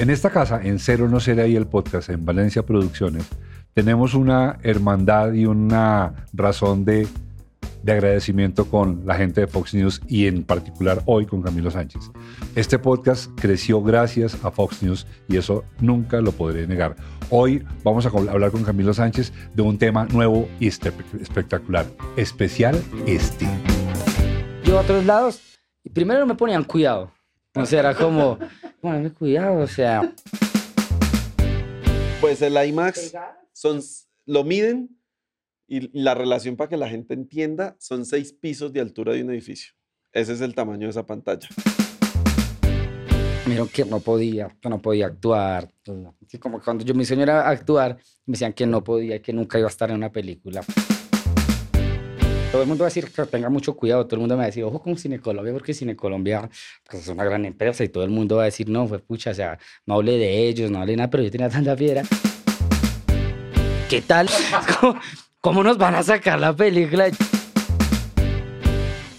En esta casa, en Cero No Será y el podcast, en Valencia Producciones, tenemos una hermandad y una razón de, de agradecimiento con la gente de Fox News y en particular hoy con Camilo Sánchez. Este podcast creció gracias a Fox News y eso nunca lo podré negar. Hoy vamos a hablar con Camilo Sánchez de un tema nuevo y espectacular, especial este. Yo a otros lados, primero me ponían cuidado. O sea, era como, ponme cuidado, o sea. Pues el IMAX son, lo miden y la relación para que la gente entienda son seis pisos de altura de un edificio. Ese es el tamaño de esa pantalla. Dijeron que no podía, que no podía actuar. Como cuando yo mi sueño era actuar, me decían que no podía, que nunca iba a estar en una película. Todo el mundo va a decir que tenga mucho cuidado. Todo el mundo me va a decir, ojo con Cine Colombia, porque Cine Colombia pues, es una gran empresa y todo el mundo va a decir, no, fue pucha, o sea, no hable de ellos, no hable nada, pero yo tenía tanta piedra. ¿Qué tal? ¿Cómo, ¿Cómo nos van a sacar la película?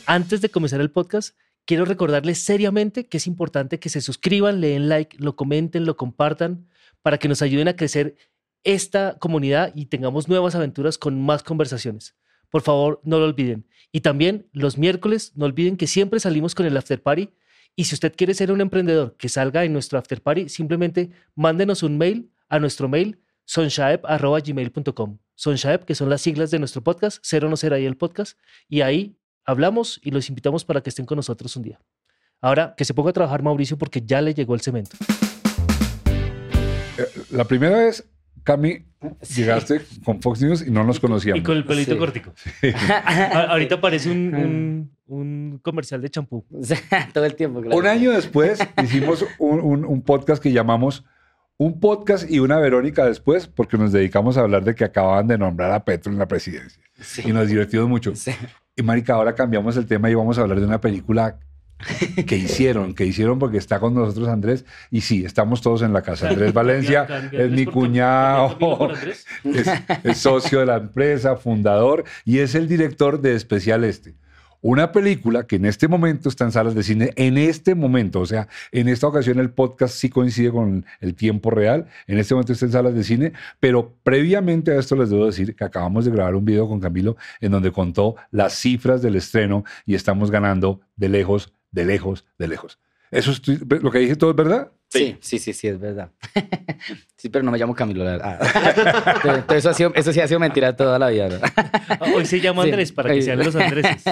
Antes de comenzar el podcast, quiero recordarles seriamente que es importante que se suscriban, le den like, lo comenten, lo compartan, para que nos ayuden a crecer esta comunidad y tengamos nuevas aventuras con más conversaciones. Por favor, no lo olviden. Y también los miércoles, no olviden que siempre salimos con el after party. Y si usted quiere ser un emprendedor que salga en nuestro after party, simplemente mándenos un mail a nuestro mail sonshaep.gmail.com. Sonshaep, que son las siglas de nuestro podcast, cero no será el podcast, y ahí hablamos y los invitamos para que estén con nosotros un día. Ahora, que se ponga a trabajar Mauricio porque ya le llegó el cemento. Eh, la primera vez, Cami, llegaste con Fox News y no nos conocíamos. Y con el pelito cortico. Ahorita parece un, un, comercial de champú. Todo el tiempo, claro. Un año después hicimos un, un, podcast que llamamos Un podcast y una Verónica después, porque nos dedicamos a hablar de que acababan de nombrar a Petro en la presidencia. Y nos divertimos mucho. Y Marica, ahora cambiamos el tema y vamos a hablar de una película que hicieron, que hicieron porque está con nosotros Andrés y sí, estamos todos en la casa. Andrés Valencia es mi cuñado, es, es, socio de la empresa, fundador y es el director de Especial Este. Una película que en este momento está en salas de cine, en este momento, o sea, en esta ocasión el podcast sí coincide con el tiempo real, en este momento está en salas de cine, pero previamente a esto les debo decir que acabamos de grabar un video con Camilo en donde contó las cifras del estreno y estamos ganando de lejos, de lejos, de lejos. ¿Eso es lo que dije todo es verdad? Sí, sí, sí, sí, es verdad. sí, pero no me llamo Camilo, la verdad. eso, ha sido, eso sí ha sido mentira toda la vida. Hoy se llama Andrés para que sean los Andrés.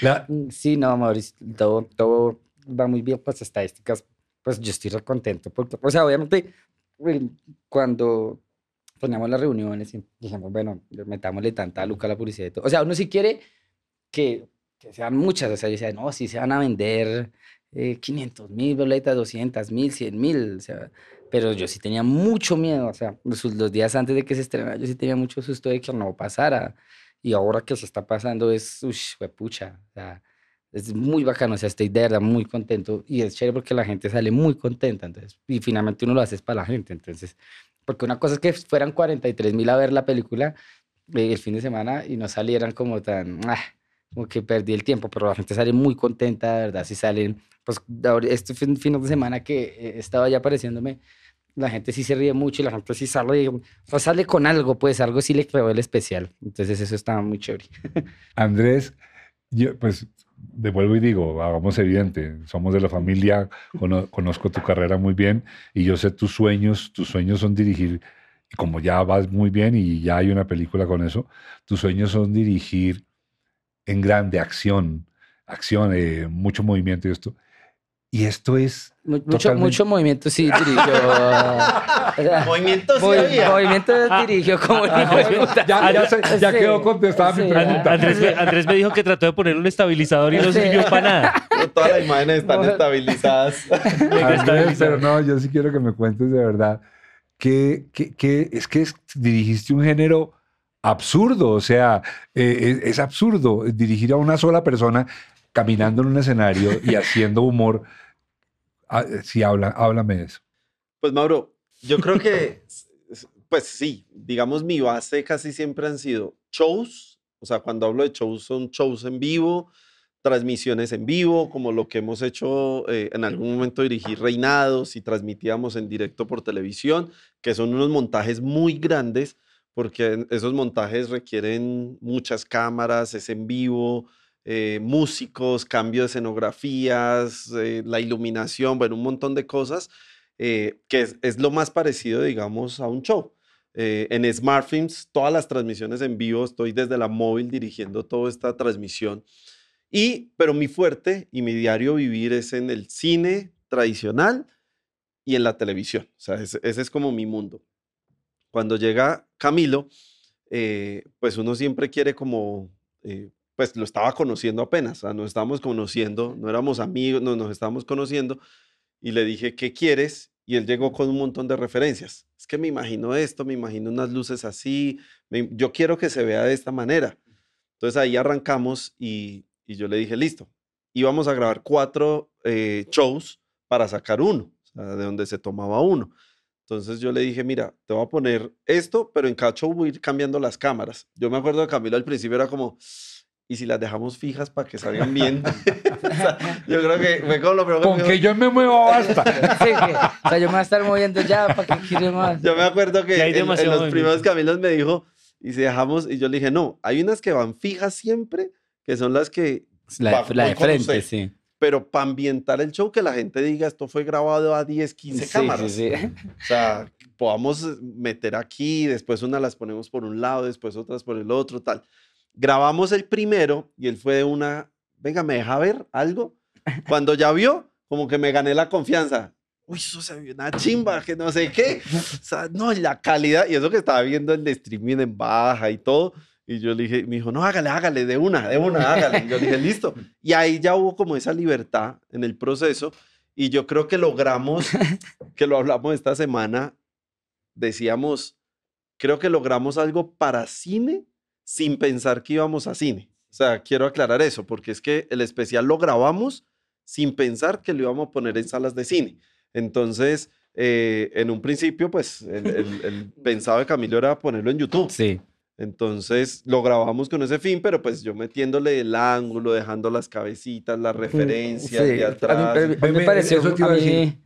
Sí, no, Mauricio, todo, todo va muy bien, pues estadísticas, pues yo estoy re contento. Porque, o sea, obviamente, cuando poníamos las reuniones y dijimos, bueno, metámosle tanta luca a la publicidad y todo. O sea, uno sí quiere que, que sean muchas, o sea, yo decía, no, sí se van a vender 500 eh, mil boletas, 200 mil, 100 mil, o sea, pero yo sí tenía mucho miedo, o sea, los, días antes de que se estrenara, yo sí tenía mucho susto de que no pasara, y ahora que se está pasando es, uy, pucha, o sea, es muy bacano, o sea, estoy de verdad muy contento, y es chévere porque la gente sale muy contenta, entonces, y finalmente uno lo hace para la gente, entonces, porque una cosa es que fueran 43 mil a ver la película eh, el fin de semana y no salieran como tan, ah, como que perdí el tiempo, pero la gente sale muy contenta, de verdad, si salen pues este fin, de semana que eh, estaba ya apareciéndome, la gente sí se ríe mucho y la gente sí sale, o sale con algo, pues algo sí le creó el especial. Entonces eso estaba muy chévere. Andrés, yo pues devuelvo y digo, hagamos evidente, somos de la familia, conozco tu carrera muy bien y yo sé tus sueños, tus sueños son dirigir, como ya vas muy bien y ya hay una película con eso, tus sueños son dirigir en grande acción, acción, eh, mucho movimiento y esto. Y esto es. Mucho, mucho movimiento sí dirigió. movimiento sí Movimiento dirigió como Ya, ya, quedó contestada mi pregunta. Andrés me, dijo que trató de poner un estabilizador y no sirvió para nada. Todas las imágenes están estabilizadas. pero no, yo sí quiero que me cuentes de verdad que, que, es que dirigiste un género absurdo, o sea, eh, es, es, absurdo dirigir a una sola persona caminando en un escenario y haciendo humor Ah, eh, sí, habla, háblame de eso. Pues Mauro, yo creo que, pues sí, digamos mi base casi siempre han sido shows, o sea, cuando hablo de shows son shows en vivo, transmisiones en vivo, como lo que hemos hecho eh, en algún momento dirigir reinados y transmitíamos en directo por televisión, que son unos montajes muy grandes, porque esos montajes requieren muchas cámaras, es en vivo, eh, músicos, cambio de escenografías, eh, la iluminación, bueno, un montón de cosas, que es, lo más parecido, digamos, a un show. en SmartFilms, todas las transmisiones en vivo, estoy desde la móvil dirigiendo toda esta transmisión. Y, pero mi fuerte y mi diario vivir es en el cine tradicional y en la televisión. O sea, ese, es como mi mundo. Cuando llega Camilo, eh, pues uno siempre quiere como, eh, pues lo estaba conociendo apenas, o sea, nos estábamos conociendo, no éramos amigos, no, nos estábamos conociendo, y le dije, ¿qué quieres? Y él llegó con un montón de referencias. Es que me imagino esto, me imagino unas luces así, yo quiero que se vea de esta manera. Entonces ahí arrancamos y, yo le dije, listo. Íbamos a grabar cuatro eh, shows para sacar uno, de donde se tomaba uno. Entonces yo le dije, mira, te voy a poner esto, pero en cada show voy a ir cambiando las cámaras. Yo me acuerdo de Camilo al principio era como, ¿y si las dejamos fijas para que salgan bien? yo creo que fue como lo primero Con que, yo me muevo basta. sí, o sea, yo me voy a estar moviendo ya para que quiere más. Yo me acuerdo que en, en, los primeros Camilos me dijo, y si dejamos, y yo le dije, no, hay unas que van fijas siempre, que son las que... La, de frente, sí. Pero para ambientar el show, que la gente diga, esto fue grabado a 10, 15 cámaras. Sí, sí. O sea, podamos meter aquí, después una las ponemos por un lado, después otras por el otro, tal. Grabamos el primero y él fue de una, venga, ¿me deja ver algo? Cuando ya vio, como que me gané la confianza. Uy, eso se vio una chimba, que no sé qué. O sea, no, la calidad, y eso que estaba viendo el streaming en baja y todo, y yo le dije, me dijo, no, hágale, hágale, de una, de una, hágale. Y yo le dije, listo. Y ahí ya hubo como esa libertad en el proceso. Y yo creo que logramos, que lo hablamos esta semana, decíamos, creo que logramos algo para cine sin pensar que íbamos a cine. O sea, quiero aclarar eso, porque es que el especial lo grabamos sin pensar que lo íbamos a poner en salas de cine. Entonces, eh, en un principio, pues, el, el pensado de Camilo era ponerlo en YouTube. Sí. Entonces lo grabamos con ese fin, pero pues yo metiéndole el ángulo, dejando las cabecitas, las referencias de atrás. A mí, me, pareció eso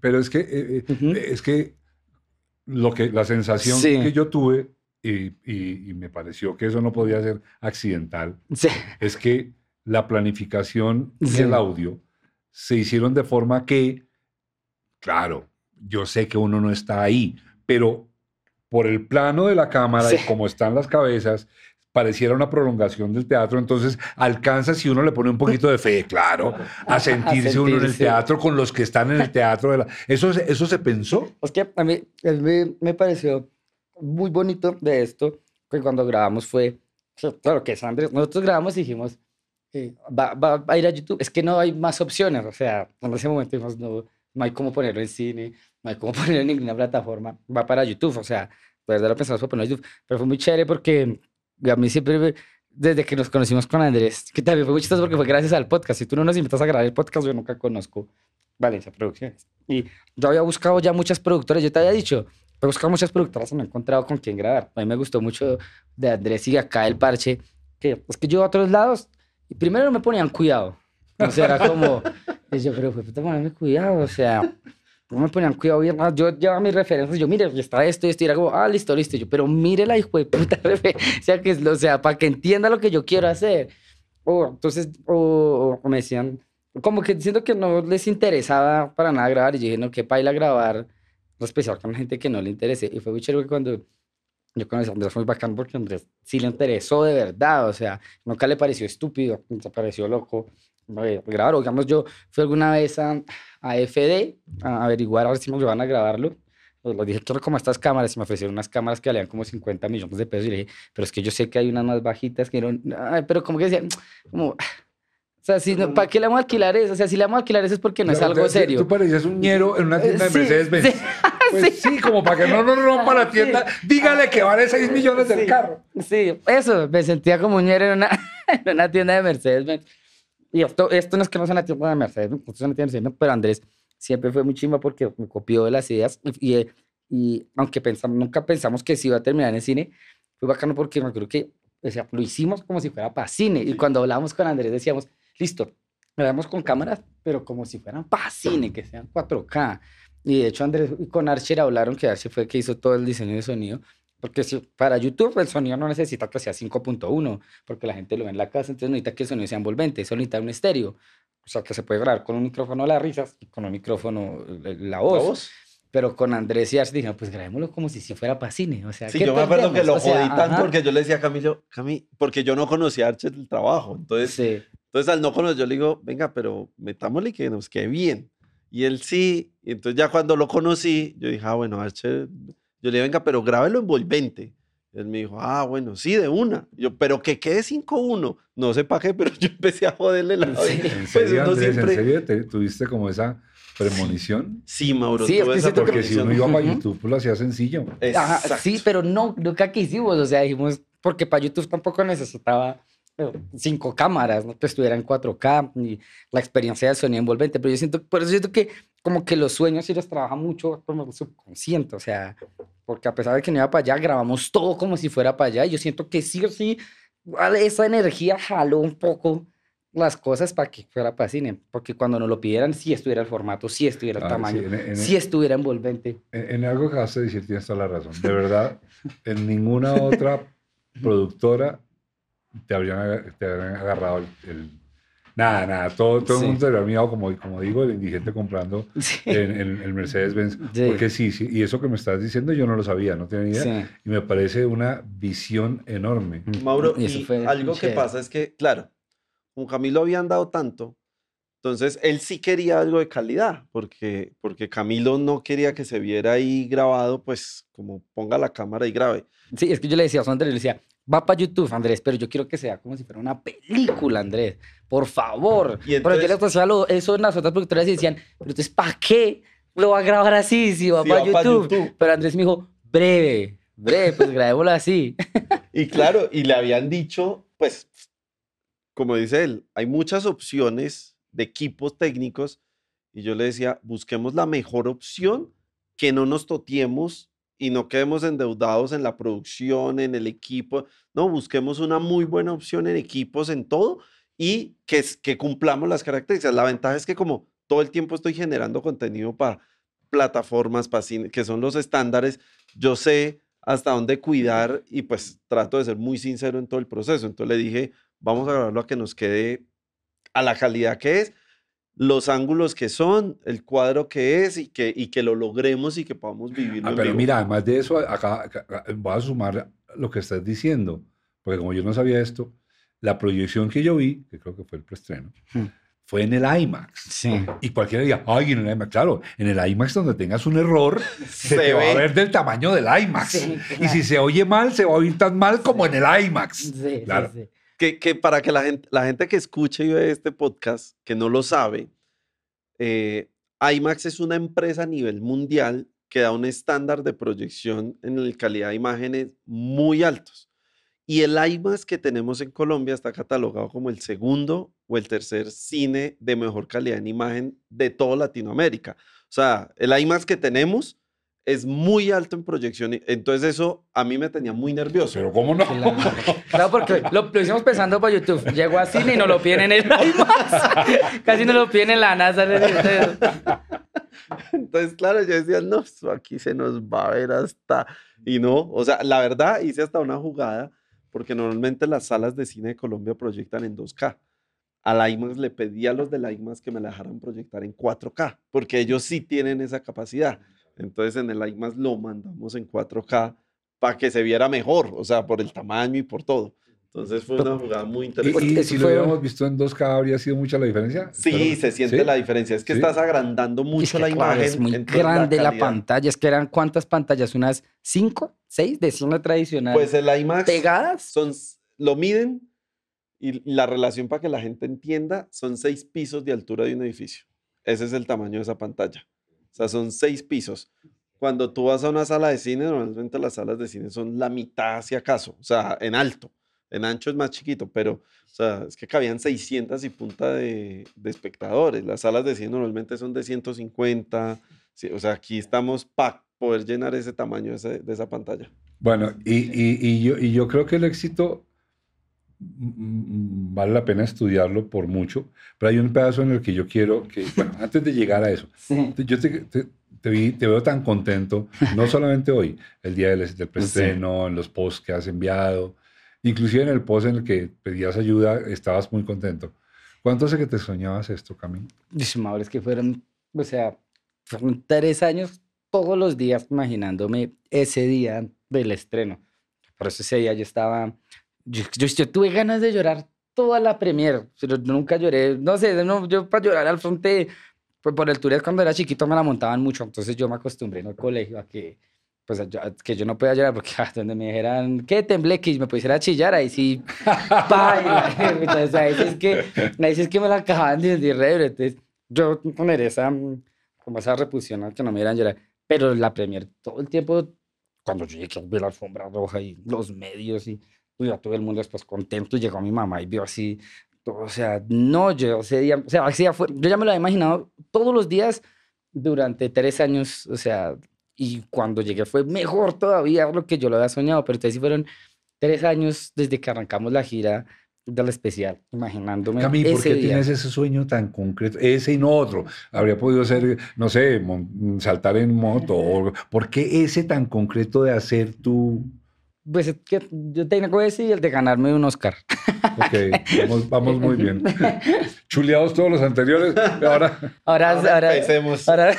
pero es que eh, eh, es que lo que la sensación que yo tuve y, y, me pareció que eso no podía ser accidental es que la planificación y el audio se hicieron de forma que, claro, yo sé que uno no está ahí, pero por el plano de la cámara y como están las cabezas, pareciera una prolongación del teatro, entonces alcanza si uno le pone un poquito de fe, claro, a sentirse, uno en el teatro con los que están en el teatro. De la... ¿Eso, ¿Eso se pensó? Es que a mí, me pareció muy bonito de esto, que cuando grabamos fue, claro que es Andrés, nosotros grabamos y dijimos, va, va, a ir a YouTube, es que no hay más opciones, o sea, en ese momento dijimos, no, no hay cómo ponerlo en cine, no hay cómo ponerlo en ninguna plataforma, va para YouTube, o sea, pues verdad lo pensamos para ponerlo en YouTube, pero fue muy chévere porque a mí siempre, desde que nos conocimos con Andrés, que también fue muy chistoso porque fue gracias al podcast, si tú no nos invitas a grabar el podcast, yo nunca conozco Valencia Producciones. Y yo había buscado ya muchas productoras, yo te había dicho, he buscado muchas productoras y no he encontrado con quién grabar. A mí me gustó mucho de Andrés y acá el parche, que es que yo a otros lados, primero no me ponían cuidado. O sea, era como, y yo, pero fue puta, ponerme cuidado, o sea, no me ponían cuidado bien. Yo llevaba mis referencias, yo, mire, está esto y esto, y era como, ah, listo, listo. Yo, pero mire la hijo de puta referencia, que o sea, para que entienda lo que yo quiero hacer. O entonces, o, me decían, como que diciendo que no les interesaba para nada grabar, y yo dije, no, qué paila grabar, especial con gente que no le interese. Y fue muy chévere cuando yo conocí a Andrés, muy bacán porque Andrés sí le interesó de verdad, o sea, nunca le pareció estúpido, le pareció loco grabar. digamos, yo fui alguna vez a, a FD a averiguar a ver si nos van a grabarlo. Lo dije, quiero como estas cámaras, y me ofrecieron unas cámaras que valían como 50 millones de pesos. Y le dije, pero es que yo sé que hay unas más bajitas que no. Ay, pero como que decía, como. O sea, si ¿para qué le vamos a alquilar eso? O sea, si le vamos a alquilar eso es porque no es algo serio. Tú parecías un ñero en una tienda de Mercedes-Benz. Sí, pues sí. como para que no nos rompa la tienda, dígale que vale 6 millones del carro. Sí, eso, me sentía como un ñero en una, en una tienda de Mercedes-Benz. Y esto, esto no es que no sea tienda de Mercedes, esto es una tienda de Mercedes, pero Andrés siempre fue muy chimba porque me copió de las ideas y, y, aunque pensamos, nunca pensamos que se iba a terminar en cine, fue bacano porque me creo que o sea, lo hicimos como si fuera para cine. Y cuando hablábamos con Andrés decíamos, listo, grabamos con cámaras, pero como si fueran para cine, que sean 4K. Y de hecho Andrés y con Archer hablaron que Archer fue el que hizo todo el diseño de sonido. Porque si, para YouTube el sonido no necesita que sea 5.1, porque la gente lo ve en la casa, entonces necesita que el sonido sea envolvente, solo necesita un estéreo. O sea, que se puede grabar con un micrófono las risas y con un micrófono la voz. Pero con Andrés y Archer dijeron, pues grabémoslo como si, si fuera para cine. O sea, sí, yo me acuerdo que lo jodí tanto porque yo le decía a Camilo, Cami, porque yo no conocía a Archer del trabajo. Entonces, sí. entonces al no conocer, yo le digo, venga, pero metámosle que nos quede bien. Y él sí, y entonces ya cuando lo conocí, yo dije, ah, bueno, Archer, yo le dije, venga, pero grábelo envolvente. Él me dijo, ah, bueno, sí, de una. yo, pero que quede 5-1. No sé para qué, pero yo empecé a joderle la sí. ¿En pues ¿En serio tuviste como esa premonición? Sí, Mauro. Sí, tuve esa porque si uno iba para YouTube, pues lo hacía sencillo. Ajá, sí, pero no, nunca quisimos. O sea, dijimos, porque para YouTube tampoco necesitaba cinco cámaras, no que estuviera en 4K y la experiencia del sonido envolvente, pero yo siento, por eso siento que como que los sueños sí los trabaja mucho como subconsciente, o sea, porque a pesar de que no iba para allá, grabamos todo como si fuera para allá y yo siento que sí o sí, esa energía jaló un poco las cosas para que fuera para cine, porque cuando nos lo pidieran, sí estuviera el formato, sí estuviera el ah, tamaño, sí, estuviera envolvente. En, en algo que vas a decir tienes toda la razón, de verdad, en ninguna otra productora te habrían, te habrían agarrado el, Nada, nada, todo, todo el mundo se habría mirado, como, como digo, el indigente comprando en, el Mercedes-Benz. Porque sí, sí, y eso que me estás diciendo yo no lo sabía, no tenía idea. Y me parece una visión enorme. Mm. Mauro, y, algo que pasa es que, claro, con Camilo habían dado tanto, entonces él sí quería algo de calidad, porque, porque Camilo no quería que se viera ahí grabado, pues como ponga la cámara y grabe. Sí, es que yo le decía a Andrés, le decía, va para YouTube, Andrés, pero yo quiero que sea como si fuera una película, Andrés. Por favor. Y entonces, pero yo le lo, eso en las otras productoras decían, pero entonces, ¿para qué lo va a grabar así si va, para, YouTube? Pero Andrés me dijo, breve, breve, pues grabémoslo así. y claro, y le habían dicho, pues, como dice él, hay muchas opciones de equipos técnicos. Y yo le decía, busquemos la mejor opción, que no nos totiemos y no quedemos endeudados en la producción, en el equipo. No, busquemos una muy buena opción en equipos, en todo y que, que cumplamos las características. La ventaja es que como todo el tiempo estoy generando contenido para plataformas, para que son los estándares, yo sé hasta dónde cuidar y pues trato de ser muy sincero en todo el proceso. Entonces le dije, vamos a grabarlo a que nos quede a la calidad que es los ángulos que son, el cuadro que es y que, y que lo logremos y que podamos vivirlo. Ah, pero mira, además de eso, acá, voy a sumar lo que estás diciendo, porque como yo no sabía esto, la proyección que yo vi, que creo que fue el preestreno, hmm. fue en el IMAX. Sí. Y cualquiera diga, ay, en el IMAX. Claro, en el IMAX donde tengas un error, se, te va a ver del tamaño del IMAX. Y si se oye mal, se va a oír tan mal como en el IMAX. Sí, claro. sí, que, para que la gente, la gente que escuche y ve este podcast, que no lo sabe, eh, IMAX es una empresa a nivel mundial que da un estándar de proyección en calidad de imágenes muy altos. Y el IMAX que tenemos en Colombia está catalogado como el segundo o el tercer cine de mejor calidad en imagen de toda Latinoamérica. O sea, el IMAX que tenemos es muy alto en proyección. Entonces eso a mí me tenía muy nervioso. Pero ¿cómo no? Claro, porque lo, hicimos pensando para YouTube. Llegó a cine y no lo piden en el IMAX. Casi no lo piden en la NASA. Entonces, claro, yo decía, no, aquí se nos va a ver hasta... Y no, o sea, la verdad hice hasta una jugada, porque normalmente las salas de cine de Colombia proyectan en 2K. A la IMAX le pedí a los de la IMAX que me la dejaran proyectar en 4K, porque ellos sí tienen esa capacidad. Entonces en el IMAX lo mandamos en 4K para que se viera mejor, o sea, por el tamaño y por todo. Entonces fue una jugada muy interesante. ¿Y, si lo hubiéramos visto en 2K habría sido mucha la diferencia? Sí, se siente la diferencia. Es que estás agrandando mucho la imagen. Es muy grande la, pantalla. Es que eran cuántas pantallas, unas 5, 6 de cine tradicional. Pues el IMAX. Pegadas. Son, lo miden y la relación para que la gente entienda son 6 pisos de altura de un edificio. Ese es el tamaño de esa pantalla. O sea, son seis pisos. Cuando tú vas a una sala de cine, normalmente las salas de cine son la mitad, si acaso, o sea, en alto. En ancho es más chiquito, pero, o sea, es que cabían 600 y punta de, espectadores. Las salas de cine normalmente son de 150. o sea, aquí estamos para poder llenar ese tamaño de, esa pantalla. Bueno, y yo creo que el éxito vale la pena estudiarlo por mucho, pero hay un pedazo en el que yo quiero que, bueno, antes de llegar a eso, yo te, te, veo tan contento, no solamente hoy, el día del, del preestreno, en los posts que has enviado, inclusive en el post en el que pedías ayuda, estabas muy contento. ¿Cuánto hace que te soñabas esto, Camilo? Es que fueron, o sea, fueron tres años todos los días imaginándome ese día del estreno. Por eso ese día yo estaba, yo, yo, tuve ganas de llorar toda la premier, pero nunca lloré, no sé, no, yo para llorar al frente, pues por el tour cuando era chiquito me la montaban mucho, entonces yo me acostumbré en el colegio a que, pues que yo no podía llorar porque ah, donde me dijeran que temblé que me pusiera a chillar ahí sí baila entonces ahí sí es que ahí sí es que me la acababan de decir entonces yo poner esa como esa repulsión a que no me dieran llorar pero la premier todo el tiempo cuando yo llegué a ver la alfombra roja y los medios y pues, ya todo el mundo después contento, llegó mi mamá y vio así, todo, o sea, no, yo ese día, o sea, ese día fue, yo ya me lo había imaginado todos los días durante tres años, o sea, y cuando llegué fue mejor todavía lo que yo lo había soñado, pero entonces sí fueron tres años desde que arrancamos la gira del especial, imaginándome. Camille, ¿por qué tienes ese sueño tan concreto? Ese y no otro. Habría podido ser, no sé, saltar en moto. ¿Por qué ese tan concreto de hacer tu...? Pues es que yo tengo ese y el de ganarme un Oscar. Ok, vamos, vamos muy bien. Chuleados todos los anteriores. Ahora, ahora, ahora, ahora,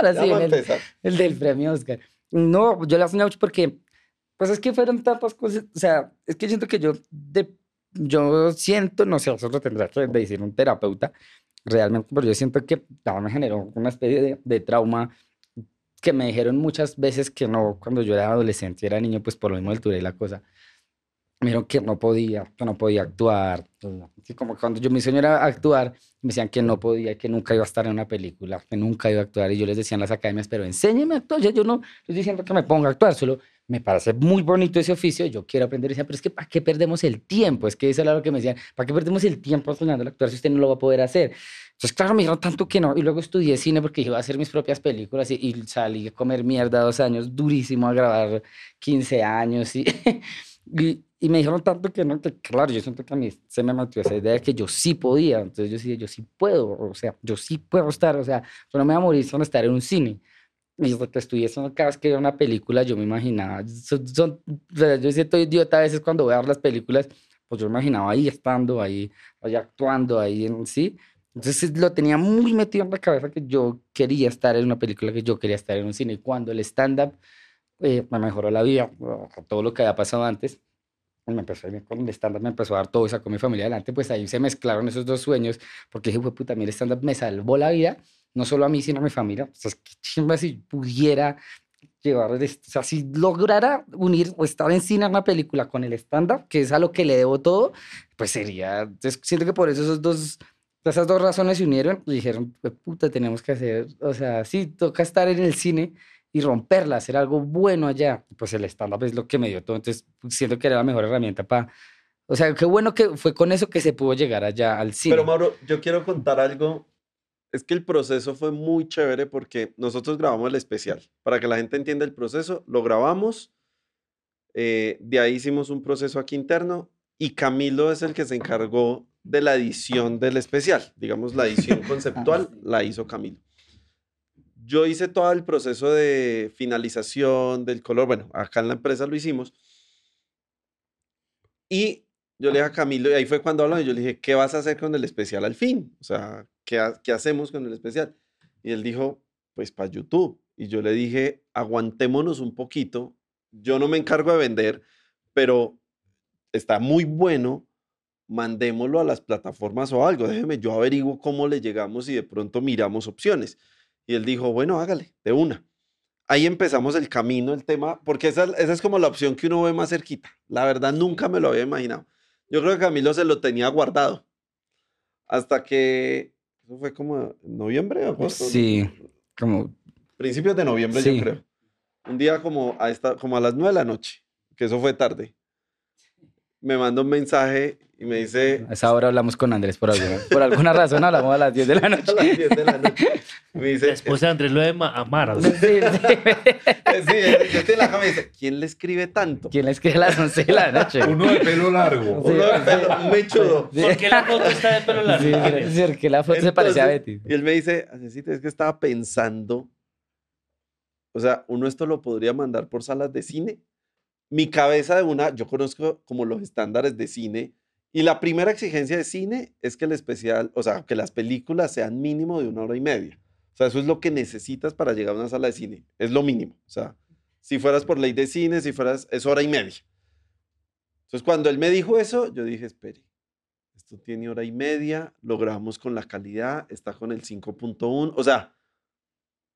ahora, sí, el, el, del premio Oscar. No, yo le soñado mucho porque, pues es que fueron tantas cosas. O sea, es que siento que yo de yo siento, no sé, eso lo tendrá que decir un terapeuta realmente, pero yo siento que me generó una especie de, de, trauma que me dijeron muchas veces que no, cuando yo era adolescente era niño, pues por lo mismo altura y la cosa. Me dijeron que no podía, que no podía actuar. Así como cuando yo mi sueño era actuar, me decían que no podía, que nunca iba a estar en una película, que nunca iba a actuar. Y yo les decía en las academias, pero enséñeme a actuar. yo no estoy diciendo que me ponga a actuar, solo me parece muy bonito ese oficio, yo quiero aprender. Decía, pero es que ¿para qué perdemos el tiempo? Es que eso era lo que me decían, ¿para qué perdemos el tiempo soñando la actuar si usted no lo va a poder hacer? Entonces, claro, me dijeron tanto que no. Y luego estudié cine porque iba a hacer mis propias películas y, y salí a comer mierda dos años, durísimo a grabar 15 años. Y, y, me dijeron tanto que no, que claro, yo siento que a mí se me metió esa idea de que yo sí podía. Entonces yo sí, yo sí puedo, o sea, yo sí puedo estar, o sea, yo no me voy a morir sin estar en un cine. Y lo que estudié cada vez que veía una película, yo me imaginaba, son, yo siento idiota a veces cuando voy a ver las películas, pues yo me imaginaba ahí estando, ahí, ahí actuando, ahí en sí. Entonces lo tenía muy metido en la cabeza que yo quería estar en una película, que yo quería estar en un cine. Y cuando el stand-up eh, me mejoró la vida, todo lo que había pasado antes, me empezó a con el stand-up, me empezó a dar todo y sacó mi familia adelante, pues ahí se mezclaron esos dos sueños, porque dije, puta, mira, el stand-up me salvó la vida no solo a mí, sino a mi familia. O sea, qué chimba si pudiera llevar, o sea, si lograra unir o estar en cine una película con el stand-up, que es a lo que le debo todo, pues sería, entonces, siento que por eso esos dos, esas dos razones se unieron y dijeron, puta, tenemos que hacer, o sea, sí, toca estar en el cine y romperla, hacer algo bueno allá. Pues el stand-up es lo que me dio todo, entonces siento que era la mejor herramienta para... O sea, qué bueno que fue con eso que se pudo llegar allá al cine. Pero Mauro, yo quiero contar algo es que el proceso fue muy chévere porque nosotros grabamos el especial. Para que la gente entienda el proceso, lo grabamos. Eh, de ahí hicimos un proceso aquí interno y Camilo es el que se encargó de la edición del especial. Digamos, la edición conceptual la hizo Camilo. Yo hice todo el proceso de finalización del color. Bueno, acá en la empresa lo hicimos. Y yo le dije a Camilo, y ahí fue cuando hablamos, y yo le dije, ¿qué vas a hacer con el especial al fin? O sea, ¿qué, hacemos con el especial? Y él dijo, pues para YouTube. Y yo le dije, aguantémonos un poquito. Yo no me encargo de vender, pero está muy bueno. Mandémoslo a las plataformas o algo. Déjeme, yo averiguo cómo le llegamos y de pronto miramos opciones. Y él dijo, bueno, hágale, de una. Ahí empezamos el camino, el tema, porque esa, esa es como la opción que uno ve más cerquita. La verdad, nunca me lo había imaginado. Yo creo que Camilo se lo tenía guardado. Hasta que. Eso fue como noviembre, agosto. Sí, como. Principios de noviembre, yo creo. Un día como a, esta, como a las nueve de la noche, que eso fue tarde. Me manda un mensaje y me dice... A esa hora hablamos con Andrés por alguna, por alguna razón, hablamos a las 10 de la noche. A las 10 de la noche. Me dice... La esposa de Andrés lo de Amara. Sí, sí. Sí, yo te la cama y dice, ¿quién le escribe tanto? ¿Quién le escribe a las 11 de la noche? Uno de pelo largo. Sí. Uno de pelo, un mechudo. Sí. ¿Por qué la foto está de pelo largo? Sí, sí, sí, porque la foto se parecía a Entonces, Betty. Y él me dice, es que estaba pensando, o sea, uno esto lo podría mandar por salas de cine. Mi cabeza de una, yo conozco como los estándares de cine, y la primera exigencia de cine es que el especial, o sea, que las películas sean mínimo de una hora y media. O sea, eso es lo que necesitas para llegar a una sala de cine. Es lo mínimo. O sea, si fueras por ley de cine, si fueras, es hora y media. Entonces, cuando él me dijo eso, yo dije, espere, esto tiene hora y media, lo grabamos con la calidad, está con el 5.1, o sea,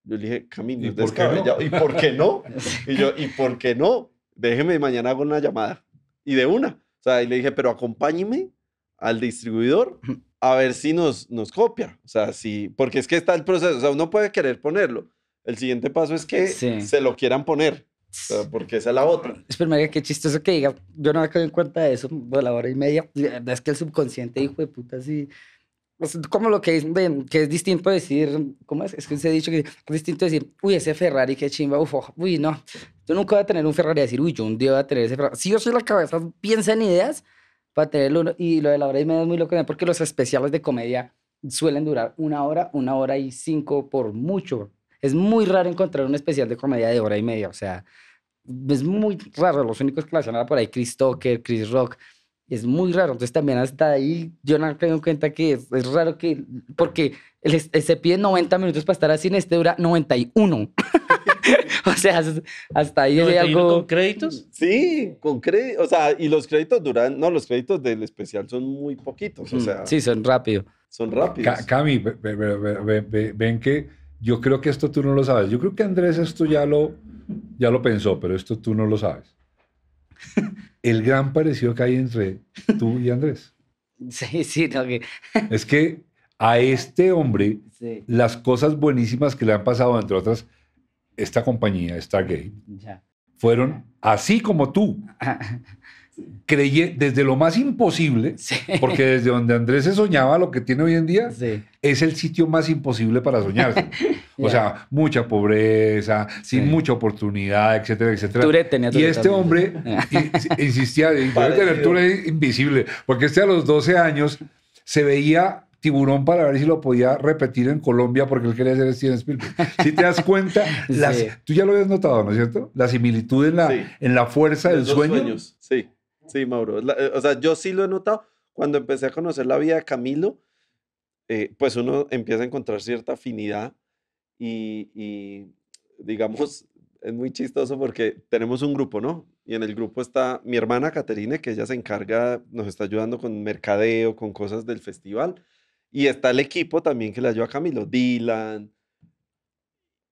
yo le dije, Camino, ¿Y no? ¿Y por qué no? Y yo, ¿y por qué no? Déjeme, mañana hago una llamada. Y de una. O sea, y le dije, pero acompáñeme al distribuidor a ver si nos, nos copia. O sea, si, porque es que está el proceso. O sea, uno puede querer ponerlo. El siguiente paso es que Sí. se lo quieran poner. O sea, porque esa es la otra. Espera, marica, qué chistoso que diga. Yo no me quedé en cuenta de eso, de la hora y media. La verdad es que el subconsciente, hijo de puta, sí. Es como lo que de- que es distinto decir, ¿cómo es? Es que se ha dicho que es distinto decir, uy, ese Ferrari, qué chimba, uf, uy, no. Yo nunca voy a tener un Ferrari y decir, uy, yo un día voy a tener ese Ferrari. Si yo soy la cabeza, piensa en ideas para tenerlo. uno. Y lo de la hora y media es muy loco, porque los especiales de comedia suelen durar una hora, una hora y cinco por mucho. Es muy raro encontrar un especial de comedia de hora y media, o sea, es muy raro. Los únicos que era por ahí Chris Tucker, Chris Rock. Es muy raro. Entonces también hasta ahí yo no tengo en cuenta que es, es raro que, porque el, se pide 90 minutos para estar así, en este dura 91. o sea, hasta ahí hay 91 algo... con créditos? Sí, con crédito. O sea, y los créditos duran. No, los créditos del especial son muy poquitos. O sea, Sí, son rápido. son rápidos. Ca- Cami, ve- ve- ve- ve- ve- ven que yo creo que esto tú no lo sabes. Yo creo que Andrés esto ya lo, ya lo pensó, pero esto tú no lo sabes. El gran parecido que hay entre tú y Andrés. Sí, sí, no, que... Es que a este hombre Sí, las cosas buenísimas que le han pasado, entre otras, esta compañía, Stargate, ya. fueron así como tú. Creyé desde lo más imposible, Sí. porque desde donde Andrés se soñaba lo que tiene hoy en día, Sí. es el sitio más imposible para soñarse. O sea, mucha pobreza, sin mucha oportunidad, etcétera, etcétera. Tenía y este también. hombre insistía, y debe tener. Tourette invisible, porque este a los 12 años se veía tiburón para ver si lo podía repetir en Colombia porque él quería ser Steven Spielberg. Si te das cuenta, las- Sí. tú ya lo habías notado, ¿no es cierto? La similitud en la, Sí. en la fuerza del Los dos sueño. sueños. Sí, sí, Mauro. La- eh, o sea, yo sí lo he notado. Cuando empecé a conocer la vida de Camilo, eh, pues uno empieza a encontrar cierta afinidad y, y, digamos, es muy chistoso porque tenemos un grupo, ¿no? Y en el grupo está mi hermana Caterine, que ella se encarga, nos está ayudando con mercadeo, con cosas del festival. Y está el equipo también que le ayuda a Camilo, Dylan.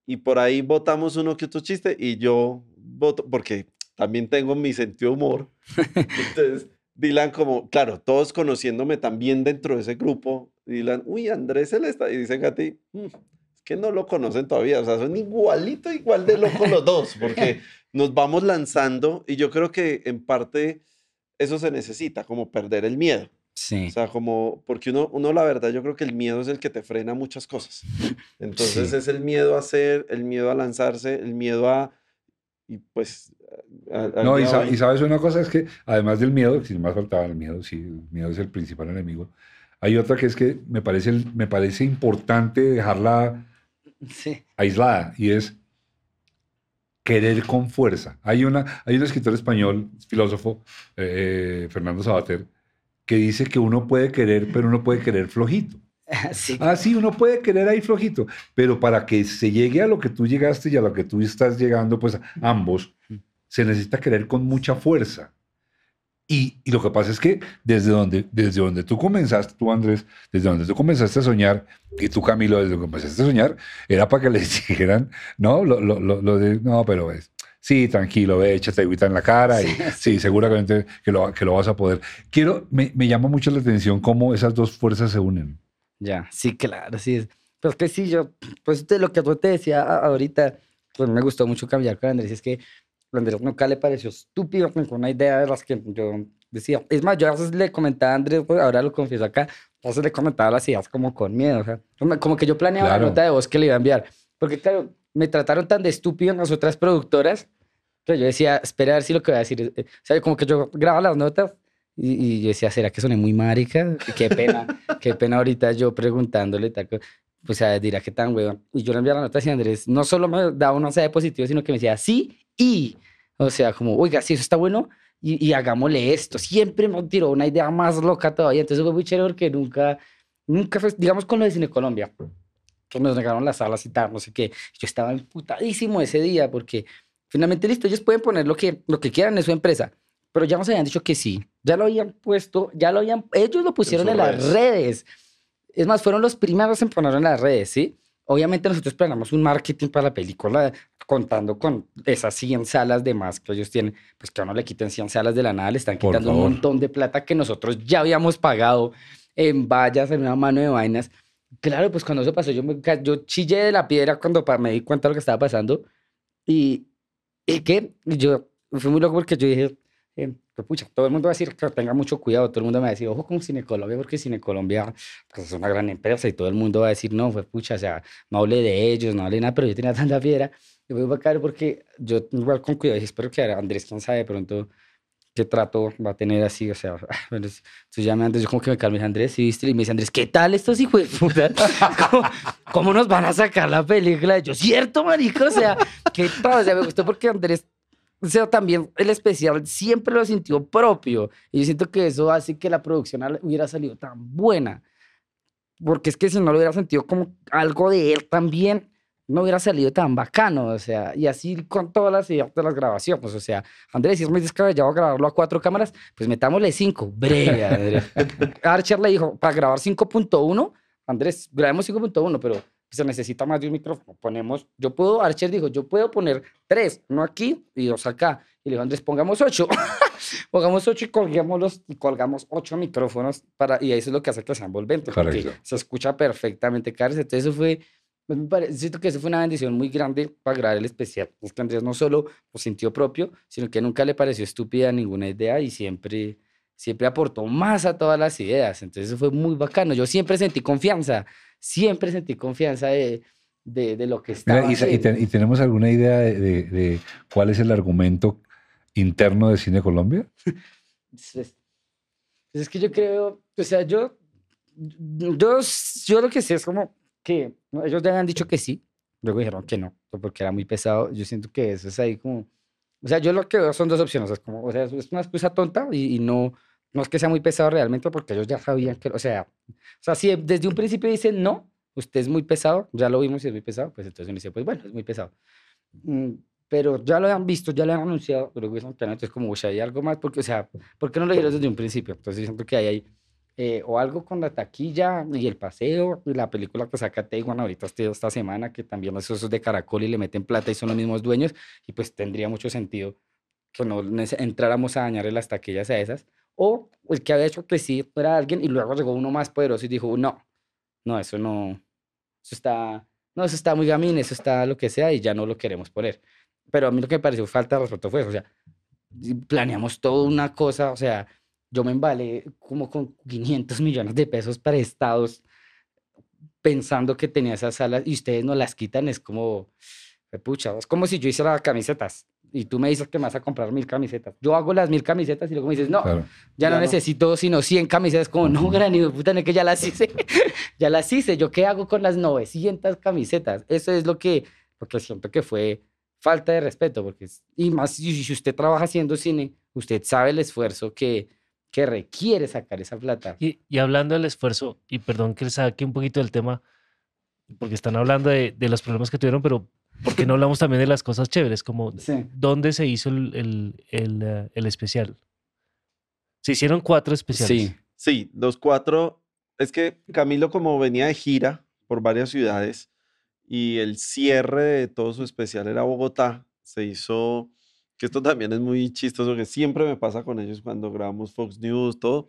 Y por ahí votamos uno que otro chiste y yo voto, porque también tengo mi sentido humor. Entonces, Dylan como, claro, todos conociéndome también dentro de ese grupo, Dylan, uy, Andrés le está, y dicen a ti, "Mm, es que no lo conocen todavía, o sea, son igualito, igual de locos los dos, porque nos vamos lanzando y yo creo que en parte eso se necesita, como perder el miedo. Sí. O sea, como, porque uno, uno la verdad, yo creo que el miedo es el que te frena muchas cosas. Entonces Sí. es el miedo a hacer, el miedo a lanzarse, el miedo a, y pues... a- No, y, día sa- de hoy- y sabes una cosa, es que además del miedo, si más faltaba el miedo, sí, el miedo es el principal enemigo. Hay otra que es que me parece, me parece importante dejarla Sí. aislada y es querer con fuerza. Hay, una, hay un escritor español, filósofo, eh, Fernando Sabater, que dice que uno puede querer, pero uno puede querer flojito. Sí. Ah, sí, uno puede querer ahí flojito, pero para que se llegue a lo que tú llegaste y a lo que tú estás llegando, pues ambos, se necesita querer con mucha fuerza. Y, y lo que pasa es que desde donde, desde donde tú comenzaste, tú Andrés, desde donde tú comenzaste a soñar, y tú Camilo, desde donde comenzaste a soñar, era para que les dijeran, no, lo, lo, lo, lo de, no, pero ves, sí, tranquilo, ve, échate agüita en la cara y sí, seguramente que lo, que lo vas a poder. Quiero, me, me llama mucho la atención cómo esas dos fuerzas se unen. Ya, sí, claro, sí. es. Pues que sí, yo, pues de lo que te decía ahorita, pues me gustó mucho cambiar con Andrés, es que Andrés nunca le pareció estúpido con una idea de las que yo decía. Es más, yo a veces le comentaba a Andrés, pues, ahora lo confieso acá, a veces le comentaba las ideas como con miedo, o sea, como que yo planeaba la nota de voz que le iba a enviar. Porque claro, me trataron tan de estúpido en las otras productoras que yo decía, espera a ver si lo que voy a decir. O sea, como que yo grabo las notas y, y yo decía, ¿será que soné muy marica? Qué pena, qué pena ahorita yo preguntándole tal pues, o sea, dirá que tan weón. Y yo le enviaba la nota y Andrés no solo me daba un de positivo, sino que me decía, sí, y. O sea, como, oiga, si eso está bueno, y, y, hagámosle esto. Siempre me tiró una idea más loca todavía. Entonces fue muy chévere porque nunca, nunca fue, digamos con lo de Cine Colombia, que nos negaron las salas y tal, no sé qué. Yo estaba emputadísimo ese día porque finalmente listo, ellos pueden poner lo que, lo que quieran en su empresa, pero ya nos habían dicho que sí. Ya lo habían puesto, ya lo habían, ellos lo pusieron en, las redes. Es más, fueron los primeros en ponerlo en las redes, ¿sí? Obviamente nosotros planeamos un marketing para la película contando con esas 100 salas de más que ellos tienen, pues que a uno le quiten 100 salas de la nada, le están quitando un montón de plata que nosotros ya habíamos pagado en vallas, en una mano de vainas. Claro, pues cuando eso pasó, yo, me, yo chillé de la piedra cuando me di cuenta de lo que estaba pasando. Y, y que yo fui muy loco porque yo dije, eh, pucha, todo el mundo va a decir que tenga mucho cuidado, todo el mundo me va a decir, ojo con Cine Colombia, porque Cine Colombia pues, es una gran empresa y todo el mundo va a decir, no, fue pucha, o sea, no hable de ellos, no hable nada, pero yo tenía tanta piedra y voy a bacán porque yo igual con cuidado, y espero que Andrés, quién sabe, pronto qué trato va a tener así, o sea, bueno, entonces ya antes yo como que me calmé, Andrés, ¿sí viste? Y me dice, Andrés, ¿qué tal estos hijos de puta? ¿Cómo, nos van a sacar la película? yo, ¿cierto, marico? O sea, ¿qué tal? O sea, me gustó porque Andrés, o sea, también el especial siempre lo sintió propio, y yo siento que eso hace que la producción hubiera salido tan buena, porque es que si no lo hubiera sentido como algo de él también, no hubiera salido tan bacano, o sea, y así con todas las ideas de las grabaciones, o sea, Andrés, si es muy descabellado grabarlo a cuatro cámaras, pues metámosle cinco, breve, Andrés. Archer le dijo, para grabar 5.1, Andrés, grabemos 5.1, pero se necesita más de un micrófono, ponemos, yo puedo, Archer dijo, yo puedo poner tres, uno aquí y dos acá, y le dijo, Andrés, pongamos ocho, pongamos ocho y colgamos, los, y colgamos ocho micrófonos, para, y eso es lo que hace que sea envolvente, porque se escucha perfectamente, Carlos, entonces eso fue pues me parece, siento que eso fue una bendición muy grande para grabar el especial. Es que Andrés no solo pues, sintió propio, sino que nunca le pareció estúpida ninguna idea y siempre, siempre aportó más a todas las ideas. Entonces eso fue muy bacano. Yo siempre sentí confianza, siempre sentí confianza de, de, de lo que estaba. y, y, tenemos alguna idea de, de, cuál es el argumento interno de Cine Colombia? es, es que yo creo, o sea, yo, yo, yo lo que sé es como que ellos ya habían dicho que sí, luego dijeron que no, porque era muy pesado. Yo siento que eso es ahí como, o sea, yo lo que veo son dos opciones, es como, o sea, es una excusa tonta y, no, no es que sea muy pesado realmente, porque ellos ya sabían que, o sea, o sea, si desde un principio dicen no, usted es muy pesado, ya lo vimos y es muy pesado, pues entonces uno dice, pues bueno, es muy pesado. Mm, pero ya lo han visto, ya lo han anunciado, pero entonces como, o sea, hay algo más, porque, o sea, ¿por qué no lo dijeron desde un principio? Entonces siento que hay ahí eh, o algo con la taquilla y el paseo, y la película que saca Taiwan ahorita este, esta semana, que también es esos de Caracol y le meten plata y son los mismos dueños, y pues tendría mucho sentido que no entráramos a dañarle las taquillas a esas, o el que había hecho que sí era alguien y luego llegó uno más poderoso y dijo, no, no, eso no, eso está, no, eso está muy gamín, eso está lo que sea y ya no lo queremos poner. Pero a mí lo que me pareció falta de respeto fue eso, o sea, planeamos toda una cosa, o sea, yo me embalé como con 500 millones de pesos prestados pensando que tenía esas salas y ustedes no las quitan, es como, pucha, es como si yo hiciera camisetas y tú me dices que me vas a comprar mil camisetas. Yo hago las mil camisetas y luego me dices, no, ya, no, necesito sino 100 camisetas. Como, no, gran puta, no, que ya las hice. ya las hice. ¿Yo qué hago con las 900 camisetas? Eso es lo que, porque siento que fue falta de respeto. Porque, y más si usted trabaja haciendo cine, usted sabe el esfuerzo que, que requiere sacar esa plata. Y, hablando del esfuerzo, y perdón que saque un poquito del tema, porque están hablando de, los problemas que tuvieron, pero ¿por qué no hablamos también de las cosas chéveres? Como dónde se hizo el, el, eh, el, especial. Se hicieron cuatro especiales. Sí. Sí, los cuatro. Es que Camilo, como venía de gira por varias ciudades y el cierre de todo su especial era Bogotá, se hizo que esto también es muy chistoso, que siempre me pasa con ellos cuando grabamos Fox News, todo,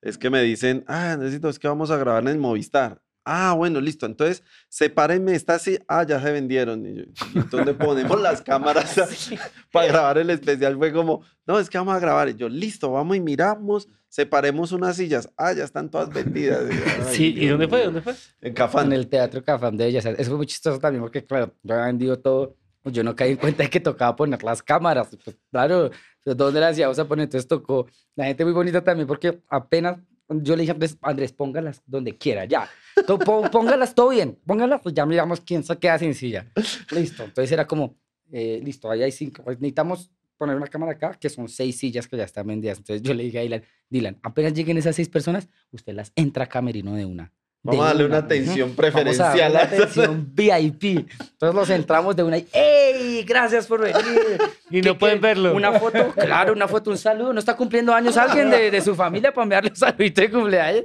es que me dicen, ah, necesito, es que vamos a grabar en el Movistar. Ah, bueno, listo. Entonces, sepárenme esta así. Ah, ya se vendieron. Y, yo, ¿y entonces ponemos las cámaras para grabar el especial. Fue como, no, es que vamos a grabar. Y yo, listo, vamos y miramos, separemos unas sillas. Ah, ya están todas vendidas. Y yo, "Ay, Sí, ¿y Dios dónde fue? mío". ¿Dónde fue? En Cafán. En el Teatro Cafam de Bellas. Eso fue muy chistoso también porque, claro, yo había vendido todo. pues Yo no caí en cuenta de que tocaba poner las cámaras. Pues, claro, pues, ¿dónde las íbamos a poner? Entonces tocó. La gente muy bonita también porque apenas yo le dije a Andrés, Andrés, póngalas donde quiera, ya. Póngalas todo bien. Póngalas, pues ya miramos quién se queda sin silla. Listo. Entonces era como, eh, listo, ahí hay cinco. pues, necesitamos poner una cámara acá, que son seis sillas que ya están vendidas. Entonces yo le dije a Dylan, Dylan, apenas lleguen esas seis personas, usted las entra a camerino de una. Vamos a darle una ujú. atención Vamos a darle preferencial. una atención VIP. Entonces los entramos de una y ¡Ey! Gracias por venir. Y ¿Qué- no pueden qué? verlo. Una foto, claro, una foto, un saludo. ¿No está cumpliendo años alguien de, de su familia para enviarle un saludito de cumpleaños?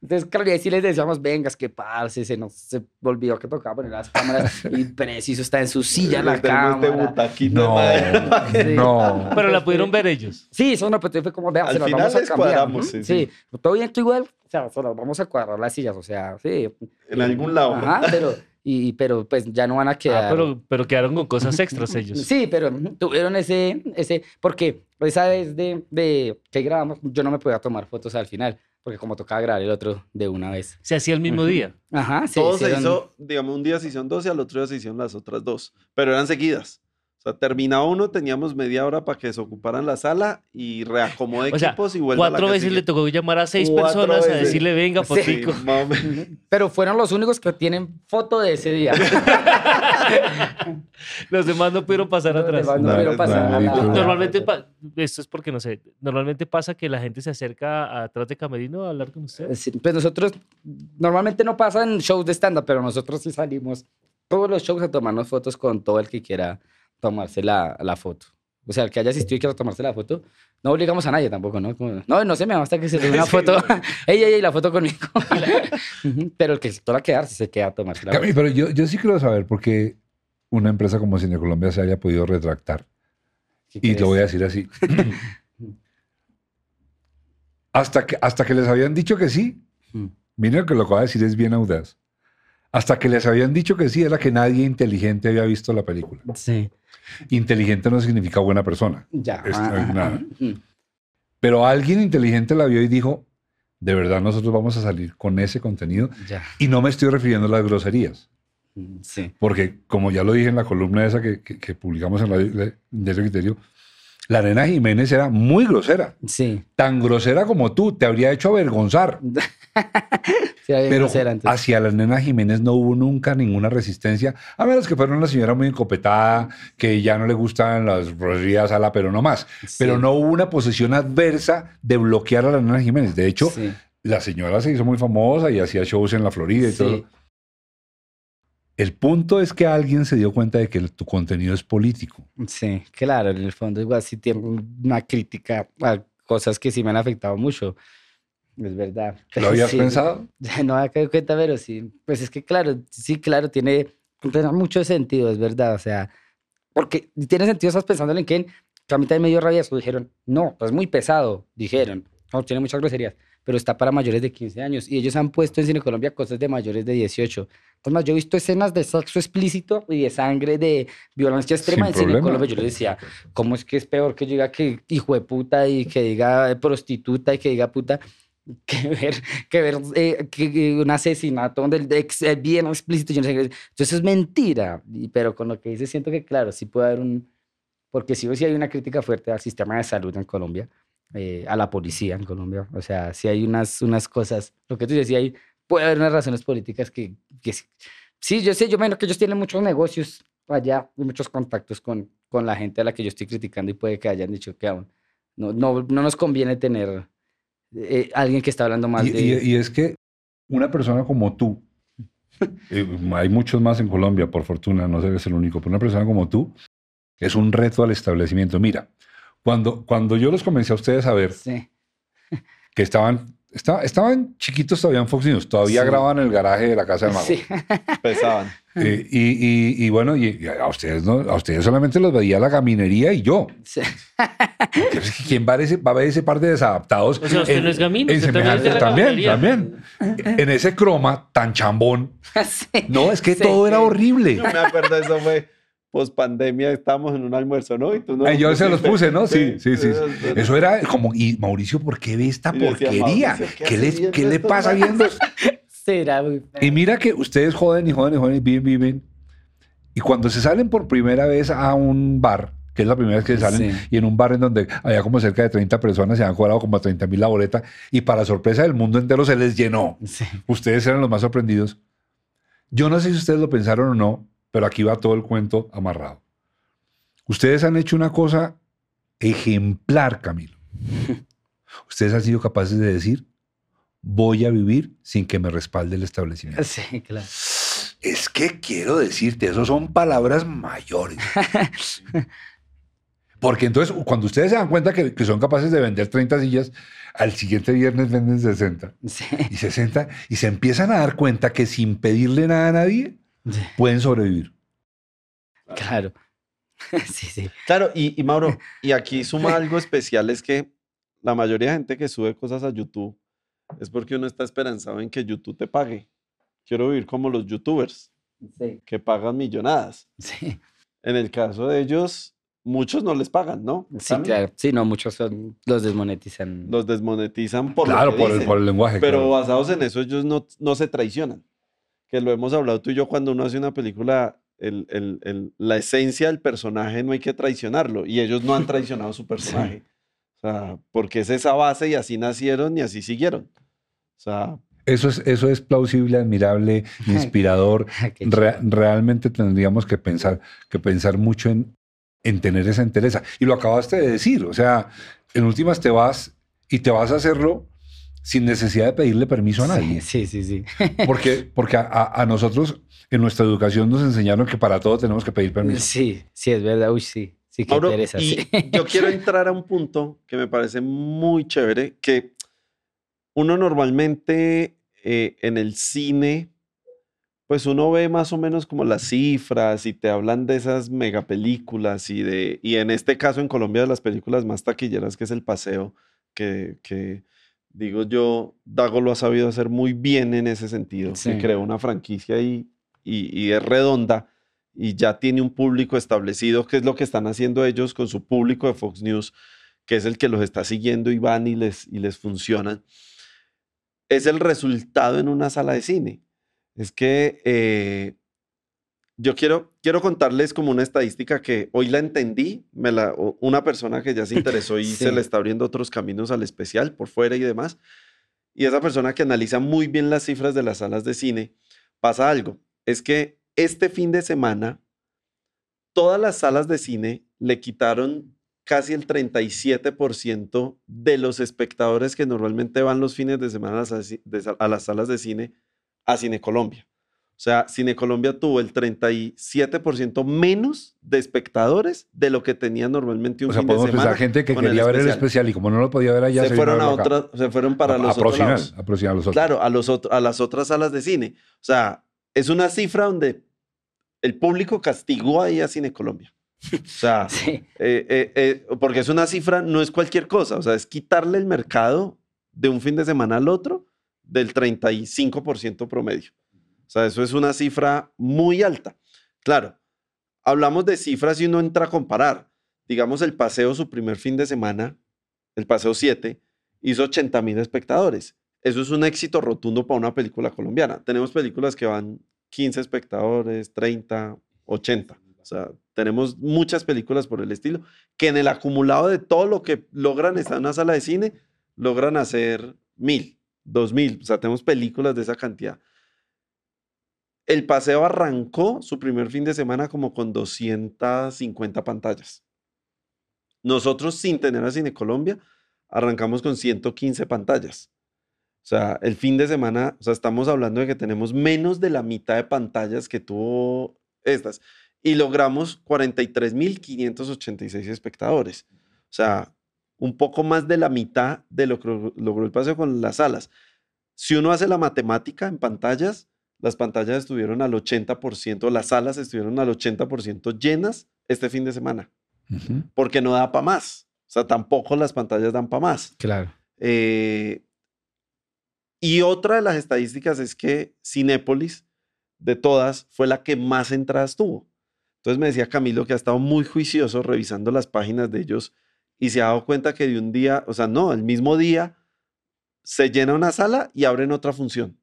Entonces, claro, y ahí sí les decíamos, vengas, que parce, se nos se olvidó que tocaba poner las cámaras y preciso está en su silla la este cámara. butaquito de No. Sí. no. Pero la pudieron ver ellos. Sí, eso no, pero fue como, vea, Al se final vamos a cambiar. Ujú, sí, Sí, todo bien, tú igual. O sea, se las vamos a cuadrar las sillas, o sea, sí. En algún lado. Ajá, pero, y, pero pues ya no van a quedar. Ah, pero, pero quedaron con cosas extras ellos. Sí, pero tuvieron ese, ese, porque esa vez de, de que grabamos, yo no me podía tomar fotos al final, porque como tocaba grabar el otro de una vez. Se hacía el mismo día. Ajá, se Todo se hicieron- hizo, digamos, un día se hicieron dos y al otro día se hicieron las otras dos. Pero eran seguidas. O sea, terminaba uno, teníamos media hora para que desocuparan la sala y reacomode O sea, equipos y vuelva a la Cuatro veces le tocó llamar a seis Cuatro personas a veces. decirle, venga, Sí. Sí, Pero fueron los únicos que tienen foto de ese día. Los demás no pudieron pasar Los atrás. no pasar no, a Normalmente, pa- esto es porque no sé, normalmente pasa que la gente se acerca a- atrás de Camerino a hablar con ustedes. Sí, Pues nosotros, normalmente no pasan shows de stand-up, pero nosotros sí salimos todos los shows a tomarnos fotos con todo el que quiera tomarse la, la foto. O sea, el que haya asistido y quiera tomarse la foto, no obligamos a nadie tampoco, ¿no? Como, no, no se me va hasta que se tome una foto. ey, ey, ey, la foto conmigo. Pero el que se quiera quedar, sí se queda a tomarse la foto. Cami, pero yo, yo sí quiero saber por qué una empresa como Cine Colombia se haya podido retractar. ¿Qué Y lo voy a crees? decir así. hasta, que, hasta que les habían dicho que sí. Mm. Miren lo que lo que voy a decir es bien audaz. Hasta que les habían dicho que sí, era que nadie inteligente había visto la película. Sí, Inteligente no significa buena persona. ya. Es nada. mm. Pero alguien inteligente la vio y dijo, de verdad nosotros vamos a salir con ese contenido. Ya. Y no me estoy refiriendo a las groserías. mm, Sí. Porque, como ya lo dije en la columna esa que, que- que publicamos en Radio de ese criterio, la nena Jiménez era muy grosera. Sí. Tan grosera como tú, te habría hecho avergonzar. Sí, Pero grosera antes. hacia la nena Jiménez no hubo nunca ninguna resistencia, a menos que fuera una señora muy encopetada, que ya no le gustan las groserías a la, pero no más. Pero no hubo una posición adversa de bloquear a la nena Jiménez. De hecho, Sí. la señora se hizo muy famosa y hacía shows en la Florida y Sí. todo. El punto es que alguien se dio cuenta de que tu contenido es político. Sí, claro, en el fondo igual sí tiene una crítica a cosas que sí me han afectado mucho. Es verdad. ¿Lo habías Sí, pensado? No me quedado cuenta, pero sí. Pues es que claro, sí, claro, tiene, tiene mucho sentido, es verdad. O sea, porque tiene sentido, estás pensando en que, a mí también me dio rabia eso. Dijeron, no, pues es muy pesado. Dijeron, no, tiene muchas groserías, pero está para mayores de 15 años. Y ellos han puesto en Cine Colombia cosas de mayores de 18. Además, yo he visto escenas de sexo explícito y de sangre, de violencia extrema Sin en Cine problema. Colombia. Yo les decía, ¿cómo es que es peor que yo diga que hijo de puta y que diga prostituta y que diga puta? que ver, que ver eh, que, un asesinato donde el ex es bien explícito. Yo no sé qué. Entonces es mentira. Pero con lo que dice, siento que, claro, sí puede haber un. Porque sí o sí hay una crítica fuerte al sistema de salud en Colombia, eh, a la policía en Colombia. O sea, sí hay unas, unas cosas. Lo que tú decías, hay, puede haber unas razones políticas que, que sí- sí, yo sé, yo menos que ellos tienen muchos negocios allá y muchos contactos con, con la gente a la que yo estoy criticando y puede que hayan dicho que aún no, no, no nos conviene tener eh, alguien que está hablando mal Y, de... y- y es que una persona como tú, eh, hay muchos más en Colombia, por fortuna, no eres el único, pero una persona como tú es un reto al establecimiento. Mira, cuando, cuando yo los comencé a ustedes a ver Sí, que estaban, esta- estaban chiquitos todavía en Fox News, todavía Sí. grababan en el garaje de la casa del mago. sí, Pesaban. Eh, y, y, bueno, y, a ustedes no, a ustedes solamente los veía la gaminería y yo. Sí. ¿Quién va a, ese, va a ver ese par de desadaptados? O sea, usted no es gamín. también, también, también, En ese croma tan chambón. no, es que todo era horrible. No me acuerdo, eso fue post pandemia, estábamos en un almuerzo, ¿no? Y tú no yo se los puse, ¿no? Sí, sí, sí. Eso era como, y Mauricio, ¿por qué ve esta porquería? ¿Qué, le, ¿qué le pasa viendo? Y mira que ustedes joden y joden y joden y viven, viven. Y cuando se salen por primera vez a un bar, que es la primera vez que salen, y en un bar en donde había como cerca de 30 personas, se han cobrado como 30 mil la boleta, y para sorpresa del mundo entero se les llenó. Ustedes eran los más sorprendidos. Yo no sé si ustedes lo pensaron o no, pero aquí va todo el cuento amarrado. Ustedes han hecho una cosa ejemplar, Camilo. Ustedes han sido capaces de decir, voy a vivir sin que me respalde el establecimiento. Sí, claro. Es que quiero decirte, eso son palabras mayores. Porque entonces, cuando ustedes se dan cuenta que, son capaces de vender 30 sillas, al siguiente viernes venden 60. Y 60. Y se empiezan a dar cuenta que sin pedirle nada a nadie, pueden sobrevivir. Claro. sí, sí. Claro, y, y Mauro, y aquí suma algo especial, es que la mayoría de gente que sube cosas a YouTube es porque uno está esperanzado en que YouTube te pague. Quiero vivir como los youtubers que pagan millonadas. Sí. En el caso de ellos, muchos no les pagan, ¿no? Sí, claro. Sí, no, muchos los desmonetizan. Los desmonetizan por Claro, por, el, por, el, lenguaje. Pero basados en eso, ellos no, no se traicionan. Que lo hemos hablado tú y yo cuando uno hace una película, el, el, la esencia del personaje no hay que traicionarlo. Y ellos no han traicionado su personaje. O sea, porque es esa base y así nacieron y así siguieron. O sea, eso es, eso es plausible, admirable, inspirador. realmente tendríamos que pensar, que pensar mucho en, en tener esa entereza. Y lo acabaste de decir, o sea, en últimas te vas y te vas a hacerlo sin necesidad de pedirle permiso a nadie. Sí, sí, sí. Porque, porque a, a, nosotros en nuestra educación nos enseñaron que para todo tenemos que pedir permiso. Sí, sí, es verdad. Uy, sí. Sí, yo quiero entrar a un punto que me parece muy chévere, que uno normalmente eh, en el cine, pues uno ve más o menos como las cifras y te hablan de esas megapelículas y de, y en este caso en Colombia de las películas más taquilleras que es El Paseo, que, que digo yo, Dago lo ha sabido hacer muy bien en ese sentido, se creó una franquicia y, y, y es redonda y ya tiene un público establecido, que es lo que están haciendo ellos con su público de Fox News, que es el que los está siguiendo y van y les, y les funcionan, es el resultado en una sala de cine. Es que eh, yo quiero, quiero contarles como una estadística que hoy la entendí, me la, una persona que ya se interesó y se le está abriendo otros caminos al especial por fuera y demás, y esa persona que analiza muy bien las cifras de las salas de cine, pasa algo, es que este fin de semana, todas las salas de cine le quitaron casi el 37% de los espectadores que normalmente van los fines de semana a las salas de cine a Cine Colombia. O sea, Cine Colombia tuvo el 37% menos de espectadores de lo que tenía normalmente un fin de semana. O gente que quería ver el especial y como no lo podía ver allá, se, fueron a otra, se fueron para los otros lados. A los otros. Claro, a, los a las otras salas de cine. O sea, es una cifra donde el público castigó ahí a Cine Colombia. O sea, eh, eh, eh, porque es una cifra, no es cualquier cosa, o sea, es quitarle el mercado de un fin de semana al otro del 35% promedio. O sea, eso es una cifra muy alta. Claro, hablamos de cifras y uno entra a comparar. Digamos, el paseo, su primer fin de semana, el paseo 7, hizo 80 mil espectadores. Eso es un éxito rotundo para una película colombiana. Tenemos películas que van 15 espectadores, 30, 80. O sea, tenemos muchas películas por el estilo que en el acumulado de todo lo que logran estar en una sala de cine, logran hacer mil, dos mil. O sea, tenemos películas de esa cantidad. El paseo arrancó su primer fin de semana como con 250 pantallas. Nosotros, sin tener a Cine Colombia, arrancamos con 115 pantallas. O sea, el fin de semana, o sea, estamos hablando de que tenemos menos de la mitad de pantallas que tuvo estas. Y logramos 43.586 espectadores. O sea, un poco más de la mitad de lo que logró el paseo con las salas. Si uno hace la matemática en pantallas, las pantallas estuvieron al 80%, las salas estuvieron al 80% llenas este fin de semana, porque no da para más. O sea, tampoco las pantallas dan para más. Claro. Eh, y otra de las estadísticas es que Cinépolis, de todas, fue la que más entradas tuvo. Entonces me decía Camilo que ha estado muy juicioso revisando las páginas de ellos y se ha dado cuenta que de un día, o sea, no, el mismo día se llena una sala y abren otra función.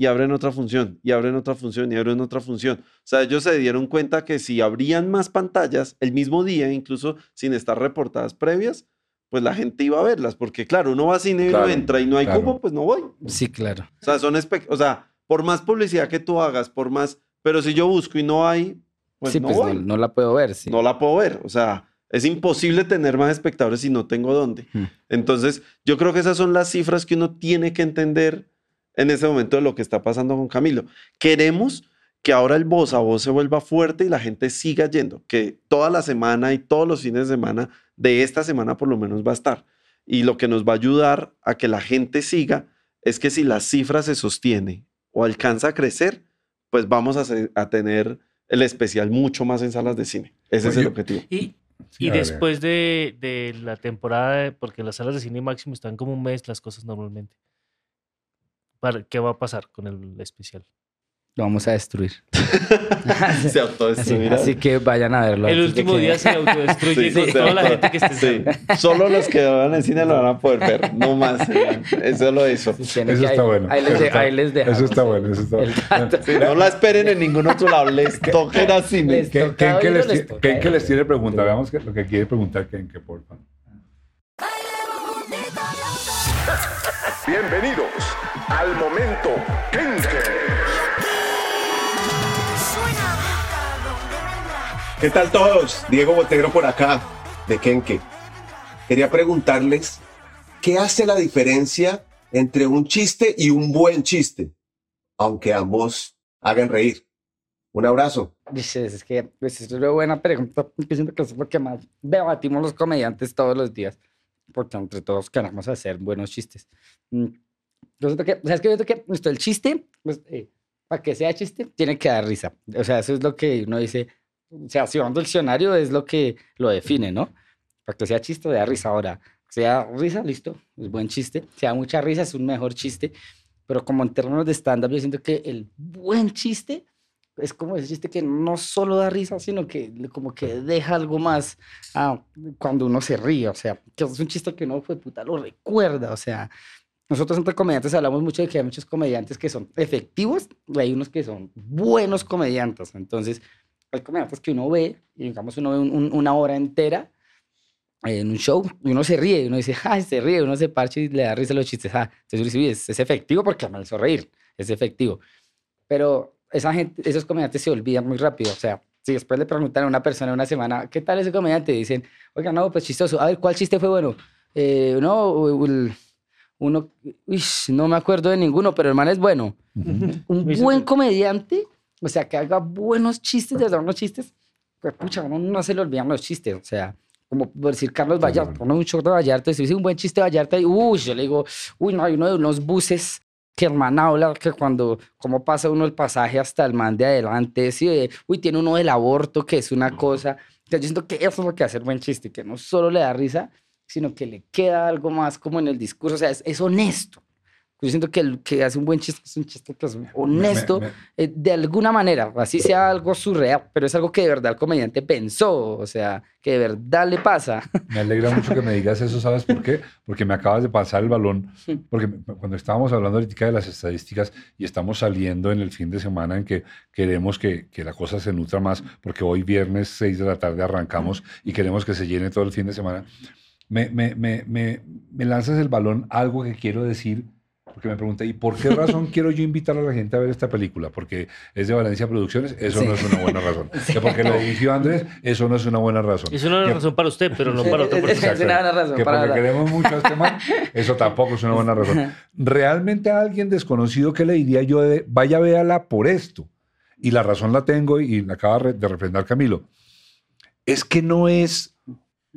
Y abren otra función, y abren otra función, y abren otra función. O sea, ellos se dieron cuenta que si abrían más pantallas el mismo día, incluso sin estar reportadas previas, pues la gente iba a verlas, porque claro, uno va a cine y no entra y no hay cubo, pues no voy. Sí, claro. O sea, son o sea, por más publicidad que tú hagas, por más, pero si yo busco y no hay, pues, no, pues no, la puedo ver, sí. No la puedo ver, o sea, es imposible tener más espectadores si no tengo dónde. Hmm. Entonces, yo creo que esas son las cifras que uno tiene que entender en ese momento de lo que está pasando con Camilo. Queremos que ahora el voz a voz se vuelva fuerte y la gente siga yendo, que toda la semana y todos los fines de semana de esta semana por lo menos va a estar. Y lo que nos va a ayudar a que la gente siga es que si la cifra se sostiene o alcanza a crecer, pues vamos a, tener el especial mucho más en salas de cine. Ese es el objetivo. Y, y después de, de, la temporada, porque las salas de cine máximo están como un mes las cosas normalmente. ¿Qué va a pasar con el especial? lo vamos a destruir. se autodestruirá. Así, que vayan a verlo. El último día se autodestruye con toda la gente que esté Solo los que van al cine lo van a poder ver, no más. Es solo eso. eso está bueno. Ahí les, ahí les Eso está bueno, eso está bueno. no la esperen en ningún otro lado, les toquen a cine. ¿Quién que les, les tiene pregunta? Veamos lo que quiere preguntar Ken, que por Bienvenidos al momento Kenke. ¿Qué tal todos? Diego Botero por acá, de Kenke. Quería preguntarles, ¿qué hace la diferencia entre un chiste y un buen chiste? Aunque ambos hagan reír. Un abrazo. Dices, es que pues, es una buena pregunta. Yo siento que es porque más debatimos los comediantes todos los días. Porque entre todos queremos hacer buenos chistes. Mm, siento que, o sea, es que esto, el chiste, pues, eh, para que sea chiste, tiene que dar risa. O sea, eso es lo que uno dice, o sea, si vamos al diccionario es lo que lo define, ¿no? Para que sea chiste, da risa. Ahora, sea risa, listo, es buen chiste. Sea mucha risa, es un mejor chiste. Pero como en términos de stand-up, yo siento que el buen chiste es como ese chiste que no solo da risa, sino que como que deja algo más ah, cuando uno se ríe. O sea, que es un chiste que uno fue puta lo recuerda. O sea, nosotros entre comediantes hablamos mucho de que hay muchos comediantes que son efectivos y hay unos que son buenos comediantes. Entonces, hay comediantes que uno ve, y digamos uno ve una hora entera en un show, y uno se ríe, uno dice, ah, se ríe, uno se parche y le da risa a los chistes, ah, entonces es, es efectivo porque me hizo reír, es efectivo. Pero esa gente, esos comediantes se olvidan muy rápido, o sea, si después le preguntan a una persona una semana, ¿qué tal ese comediante? Dicen, oiga, no, pues chistoso, a ver, ¿cuál chiste fue bueno? Eh, no, uno, uy, no me acuerdo de ninguno, pero el man es bueno. Un buen comediante o sea, que haga buenos chistes, de verdad, unos chistes, pues pucha, uno no se le olvidan los chistes, o sea, como por decir Carlos Vallarta, uno un show de Vallarta, si dice un buen chiste de Vallarta, y uy, yo le digo, uy, no, hay uno de unos buses que el man habla que cuando, cómo pasa uno el pasaje hasta el man de adelante, sí, uy, tiene uno del aborto, que es una cosa, yo siento que eso es lo que hace el buen chiste, que no solo le da risa, sino que le queda algo más como en el discurso, o sea, es honesto. Yo siento que el que hace un buen chiste es un chiste que es honesto eh, de alguna manera, así sea algo surreal, pero es algo que de verdad el comediante pensó, o sea, que de verdad le pasa. Me alegra mucho que me digas eso, ¿sabes por qué? Porque me acabas de pasar el balón, porque cuando estábamos hablando ahorita de las estadísticas y estamos saliendo en el fin de semana en que queremos que, que la cosa se nutra más, porque hoy viernes 6 de la tarde arrancamos y queremos que se llene todo el fin de semana, me, me, me, me lanzas el balón algo que quiero decir porque me pregunté, ¿y por qué razón quiero yo invitar a la gente a ver esta película? Porque es de Valencia Producciones, eso no es una buena razón. Que porque lo dirigió Andrés, eso no es una buena razón. Es una buena razón para usted, pero no para otra persona. Es una buena razón que porque queremos mucho a este man, eso tampoco es una buena razón. Realmente a alguien desconocido, ¿qué le diría yo de, vaya, véala por esto? Y la razón la tengo y la acaba de refrendar Camilo. Es que no es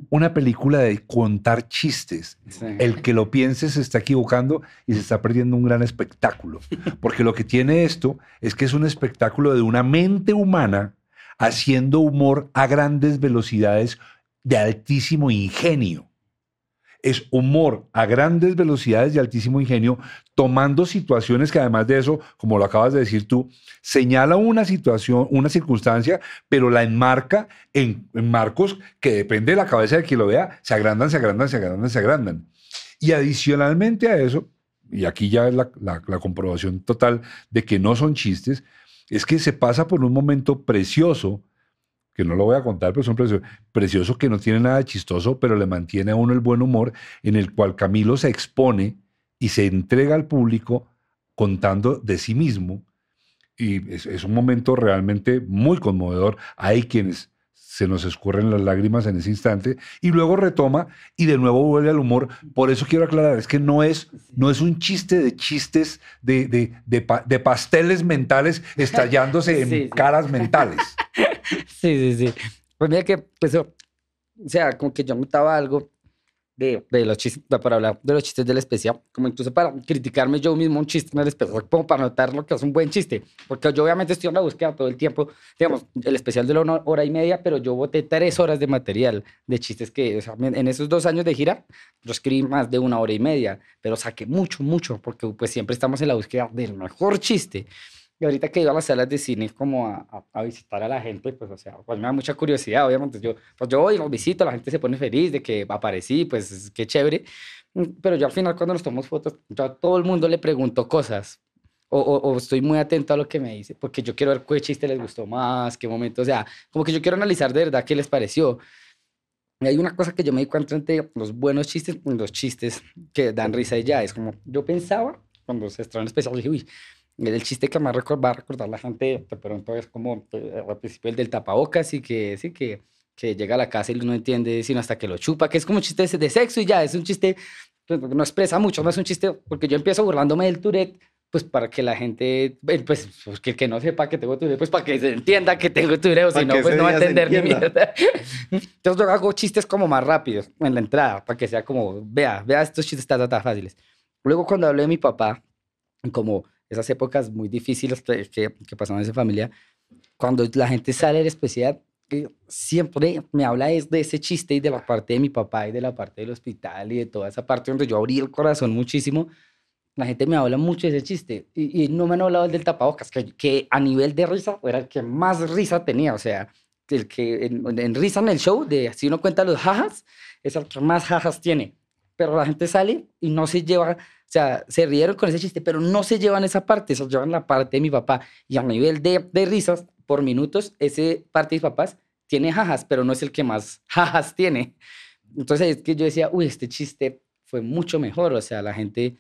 una película de contar chistes. El que lo piense se está equivocando y se está perdiendo un gran espectáculo. Porque lo que tiene esto es que es un espectáculo de una mente humana haciendo humor a grandes velocidades de altísimo ingenio es humor a grandes velocidades y altísimo ingenio, tomando situaciones que además de eso, como lo acabas de decir tú, señala una situación, una circunstancia, pero la enmarca en, marcos que depende de la cabeza de quien lo vea, se agrandan, se agrandan, se agrandan, se agrandan. Y adicionalmente a eso, y aquí ya es la, la comprobación total de que no son chistes, es que se pasa por un momento precioso que no lo voy a contar, pero es un precioso, precioso que no tiene nada chistoso, pero le mantiene a uno el buen humor, en el cual Camilo se expone y se entrega al público contando de sí mismo. Y es, es un momento realmente muy conmovedor. Hay quienes se nos escurren las lágrimas en ese instante y luego retoma y de nuevo vuelve al humor. Por eso quiero aclarar, es que no es, no es un chiste de chistes de, de, de, pasteles mentales estallándose en caras mentales. Sí, sí, sí. Pues mira que, pues, o sea, como que yo notaba algo de, de, los chistes, para hablar de los chistes del especial, como incluso para criticarme yo mismo un chiste en el especial, como para notar lo que es un buen chiste, porque yo obviamente estoy en la búsqueda todo el tiempo, digamos, el especial de la una hora y media, pero yo boté tres horas de material de chistes que, o sea, en esos dos años de gira, yo escribí más de una hora y media, pero saqué mucho, mucho, porque pues siempre estamos en la búsqueda del mejor chiste. Y ahorita que iba a las salas de cine como a, a, visitar a la gente, pues, o sea, pues me da mucha curiosidad, obviamente. Yo, pues yo voy los visito, la gente se pone feliz de que aparecí, pues qué chévere. Mm, pero yo al final cuando nos tomamos fotos, yo a todo el mundo le pregunto cosas. O, o, estoy muy atento a lo que me dice, porque yo quiero ver qué chiste les gustó más, qué momento, o sea, como que yo quiero analizar de verdad qué les pareció. Y hay una cosa que yo me di cuenta entre los buenos chistes y los chistes que dan risa y ya. Es como, yo pensaba, cuando se estrenó el especial, dije, uy, el chiste que más va a recordar la gente de pronto es como eh, al principio el del tapabocas y que sí que, que llega a la casa y no entiende sino hasta que lo chupa, que es como un chiste de sexo y ya, es un chiste, pues, no expresa mucho, no es un chiste, porque yo empiezo burlándome del Tourette, pues para que la gente, eh, pues, pues que, que no sepa que tengo Tourette, pues para que se entienda que tengo Tourette, o si no, pues no va a entender ni mierda. Entonces yo hago chistes como más rápidos en la entrada, para que sea como, vea, vea estos chistes tan, tan fáciles. Luego cuando hablé de mi papá, como esas épocas muy difíciles que, que pasaron en esa familia, cuando la gente sale del especial, siempre me habla de ese chiste y de la parte de mi papá y de la parte del hospital y de toda esa parte donde yo abrí el corazón muchísimo. La gente me habla mucho de ese chiste y, no me han hablado del tapabocas, que, que, a nivel de risa era el que más risa tenía. O sea, el que en, en risa en el show, de si uno cuenta los jajas, es el que más jajas tiene. Pero la gente sale y no se lleva o sea, se rieron con ese chiste, pero no se llevan esa parte, se llevan la parte de mi papá. Y a nivel de, risas por minutos, ese parte de mis papás tiene jajas, pero no es el que más jajas tiene. Entonces es que yo decía, uy, este chiste fue mucho mejor, o sea, la gente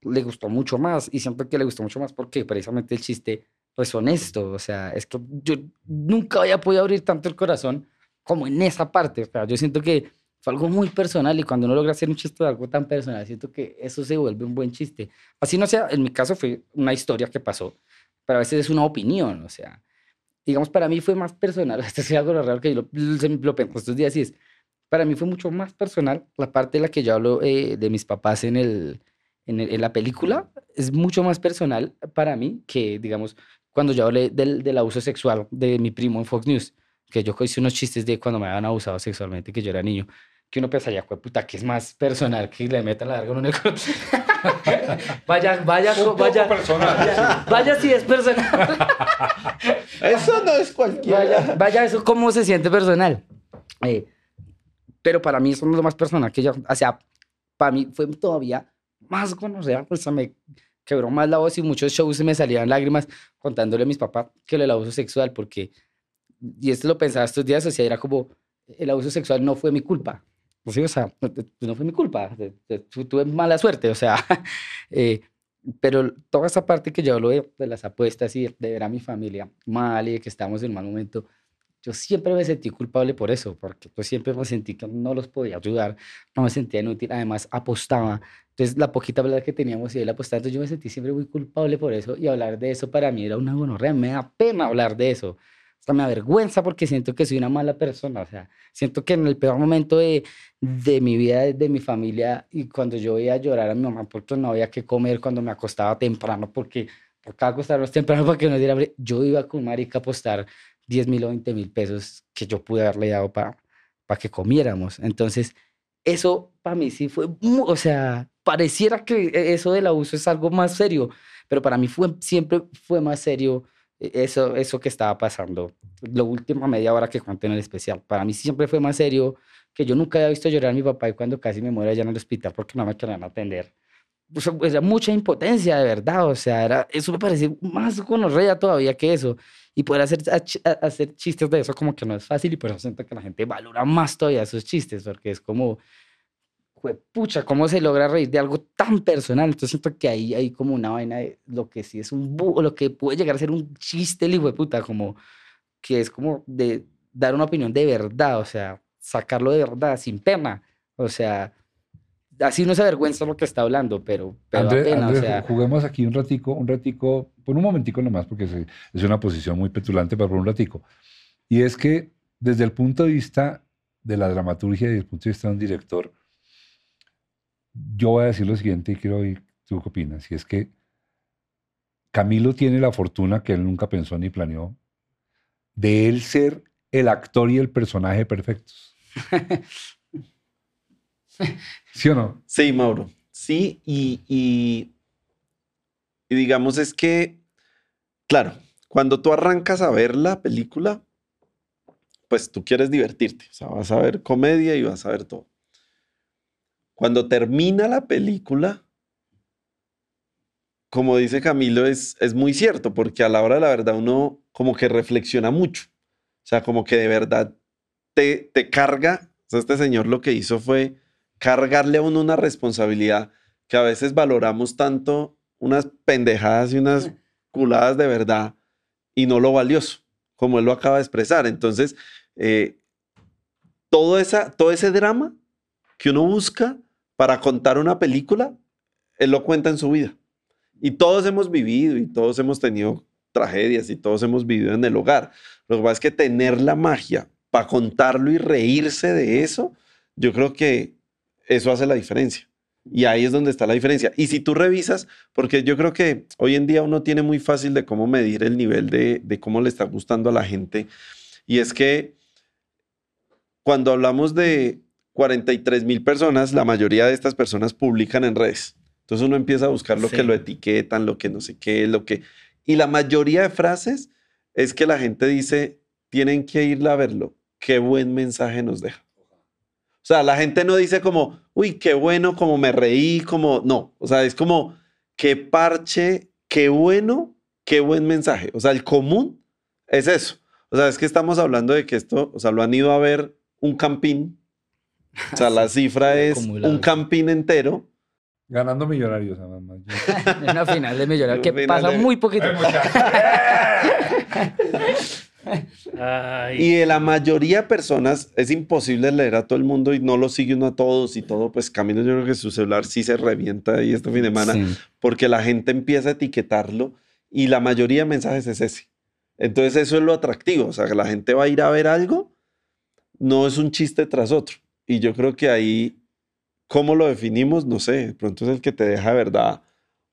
le gustó mucho más y siempre que le gustó mucho más porque precisamente el chiste pues honesto, o sea, es que yo nunca había podido abrir tanto el corazón como en esa parte, o sea, yo siento que fue algo muy personal y cuando uno logra hacer un chiste de algo tan personal, siento que eso se vuelve un buen chiste. Así no sea, en mi caso fue una historia que pasó, pero a veces es una opinión, o sea, digamos, para mí fue más personal, esto es algo raro que yo lo, lo, lo estos días y es, para mí fue mucho más personal la parte de la que yo hablo eh, de mis papás en, el, en, en, la película, es mucho más personal para mí que, digamos, cuando yo hablé del, del abuso sexual de mi primo en Fox News, que yo hice unos chistes de cuando me habían abusado sexualmente, que yo era niño que uno pensaría, puta, que es más personal que le metan la larga en el vaya, vaya, vaya. Personal, vaya, si es personal. eso no es cualquiera. Vaya, vaya, eso cómo se siente personal. Eh, pero para mí eso no es lo más personal que yo, o sea, para mí fue todavía más conocer, pues me quebró más la voz y muchos shows me salían lágrimas contándole a mis papás que el abuso sexual, porque, y esto lo pensaba estos días, o sea, era como, el abuso sexual no fue mi culpa Sí, o sea, no fue mi culpa, tuve mala suerte, o sea, eh, pero toda esa parte que yo hablo de, las apuestas y de ver a mi familia mal y de que estamos en un mal momento, yo siempre me sentí culpable por eso, porque pues siempre me sentí que no los podía ayudar, no me sentía inútil, además apostaba, entonces la poquita verdad que teníamos y él apostaba, entonces yo me sentí siempre muy culpable por eso y hablar de eso para mí era una gonorrea, me da pena hablar de eso, sea, me avergüenza porque siento que soy una mala persona. O sea, siento que en el peor momento de, de mi vida, de mi familia, y cuando yo iba a llorar a mi mamá porque no había que comer, cuando me acostaba temprano, porque acaba acostarnos temprano para que no diera yo iba con marica a apostar 10 mil o 20 mil pesos que yo pude haberle dado para para que comiéramos. Entonces, eso para mí sí fue, o sea, pareciera que eso del abuso es algo más serio, pero para mí fue, siempre fue más serio e, eso, eso que estaba pasando. Lo último media hora que conté en el especial, para mí siempre fue más serio que yo nunca había visto llorar a mi papá y cuando casi me muero allá en el hospital porque no me querían atender. O era mucha impotencia, de verdad. O sea, era, eso me parece más conorrea todavía que eso. Y poder hacer, hacer chistes de eso como que no es fácil y por eso siento que la gente valora más todavía esos chistes, porque es como, pucha, ¿cómo se logra reír de algo tan personal? Entonces siento que ahí hay como una vaina de lo que sí es un, lo que puede llegar a ser un chiste, el hijo de puta, como que es como de dar una opinión de verdad, o sea, sacarlo de verdad, sin pena. O sea, así no se avergüenza lo que está hablando, pero, pero Andrés, juguemos aquí un ratico, un ratico, por un momentico nomás, porque es una posición muy petulante, pero por un ratico. Y es que desde el punto de vista de la dramaturgia y desde el punto de vista de un director, yo voy a decir lo siguiente y quiero oír tú qué opinas. Y es que Camilo tiene la fortuna que él nunca pensó ni planeó de él ser el actor y el personaje perfectos. ¿Sí o no? Sí, Mauro. Sí, y, y, digamos es que, claro, cuando tú arrancas a ver la película, pues tú quieres divertirte. O sea, vas a ver comedia y vas a ver todo. Cuando termina la película, como dice Camilo, es, es muy cierto, porque a la hora de la verdad uno como que reflexiona mucho. O sea, como que de verdad te, te carga. O sea, este señor lo que hizo fue cargarle a uno una responsabilidad que a veces valoramos tanto unas pendejadas y unas culadas de verdad y no lo valioso, como él lo acaba de expresar. Entonces, eh, todo, esa, todo ese drama que uno busca para contar una película, él lo cuenta en su vida. Y todos hemos vivido y todos hemos tenido tragedias y todos hemos vivido en el hogar. Lo que pasa es que tener la magia para contarlo y reírse de eso, yo creo que eso hace la diferencia. Y ahí es donde está la diferencia. Y si tú revisas, porque yo creo que hoy en día uno tiene muy fácil de cómo medir el nivel de, de cómo le está gustando a la gente. Y es que cuando hablamos de 43 mil personas, la mayoría de estas personas publican en redes. Entonces uno empieza a buscar lo que lo etiquetan, lo que no sé qué, lo que... Y la mayoría de frases es que la gente dice, tienen que irla a verlo. Qué buen mensaje nos deja. O sea, la gente no dice como, uy, qué bueno, como me reí, como, no. O sea, es como, qué parche, qué bueno, qué buen mensaje. O sea, el común es eso. O sea, es que estamos hablando de que esto, o sea, lo han ido a ver un campín. O sea, la cifra es un campín entero. Ganando millonarios, además. Una final de millonarios que pasa muy poquito. Y de la mayoría de personas es imposible leer a todo el mundo y no lo sigue uno a todos y todo, pues Camilo yo creo que su celular sí se revienta ahí este fin de semana porque la gente empieza a etiquetarlo y la mayoría de mensajes es ese. Entonces eso es lo atractivo, o sea, que la gente va a ir a ver algo, no es un chiste tras otro. Y yo creo que ahí, ¿cómo lo definimos? No sé, de pronto es el que te deja de verdad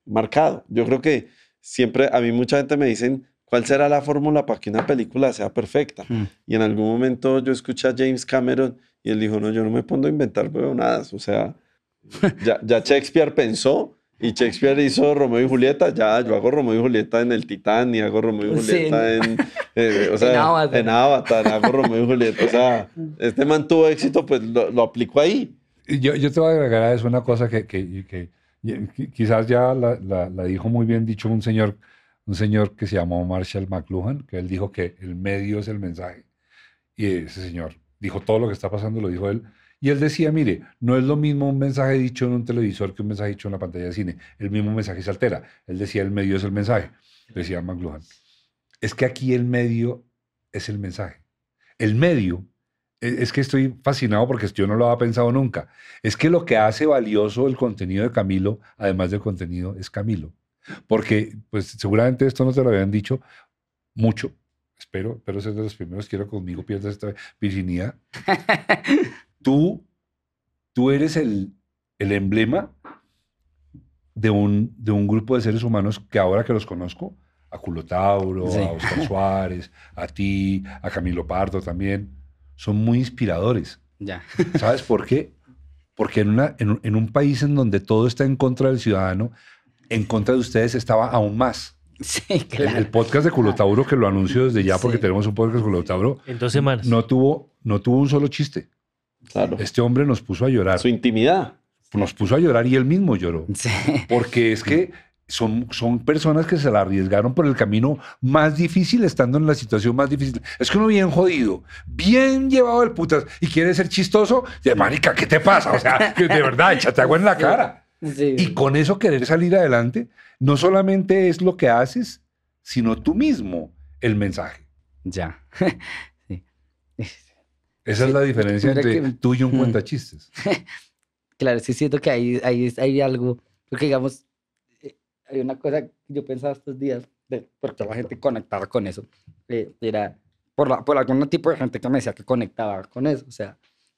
marcado. Yo creo que siempre, a mí mucha gente me dicen, ¿Cuál será la fórmula para que una película sea perfecta? Mm. Y en algún momento yo escuché a James Cameron y él dijo, no, yo no me pongo a inventar nada. O sea, ya, ya, Shakespeare pensó y Shakespeare hizo Romeo y Julieta. Ya, yo hago Romeo y Julieta en El Titán y hago Romeo y Julieta en, eh, o sea, en, Avatar. en Avatar. hago Romeo y Julieta. O sea, este man tuvo éxito, pues lo, lo aplicó ahí. Yo, yo te voy a agregar a eso una cosa que, que, que, quizás ya la, la, la dijo muy bien dicho un señor un señor que se llamó Marshall McLuhan, que él dijo que el medio es el mensaje. Y ese señor dijo todo lo que está pasando, lo dijo él. Y él decía, mire, no es lo mismo un mensaje dicho en un televisor que un mensaje dicho en la pantalla de cine. El mismo mensaje se altera. Él decía, el medio es el mensaje. Decía McLuhan. Es que aquí el medio es el mensaje. El medio, e, es que estoy fascinado porque yo no lo había pensado nunca. Es que lo que hace valioso el contenido de Camilo, además del contenido, es Camilo. Porque, pues seguramente esto no te lo habían dicho mucho, espero, pero ser de los primeros, quiero conmigo pierdas esta virginidad. tú, tú eres el, el emblema de un, de un grupo de seres humanos que ahora que los conozco, a Culotauro, a Oscar Suárez, a ti, a Camilo Pardo también, son muy inspiradores. Ya. ¿Sabes por qué? Porque en, una, en, un país en donde todo está en contra del ciudadano, en contra de ustedes estaba aún más. Sí, claro. El, podcast de Culotauro, que lo anuncio desde ya porque tenemos un podcast de Culotauro. En dos semanas. No tuvo, no tuvo un solo chiste. Claro. Este hombre nos puso a llorar. Su intimidad. Nos puso a llorar y él mismo lloró. Sí. Porque es que son, son personas que se la arriesgaron por el camino más difícil, estando en la situación más difícil. Es que uno bien jodido, bien llevado del putas y quiere ser chistoso. De marica, ¿qué te pasa? O sea, de verdad, échate agua en la cara. Y con eso querer salir adelante, no solamente es lo que haces, sino tú mismo el mensaje. Ya. Esa es la diferencia entre tú y un cuentachistes. claro, sí siento que ahí, ahí hay algo, porque digamos, hay una cosa que yo pensaba estos días, de, porque la gente conectaba con eso, eh, era por, la, por algún tipo de gente que me decía que conectaba con eso, o sea,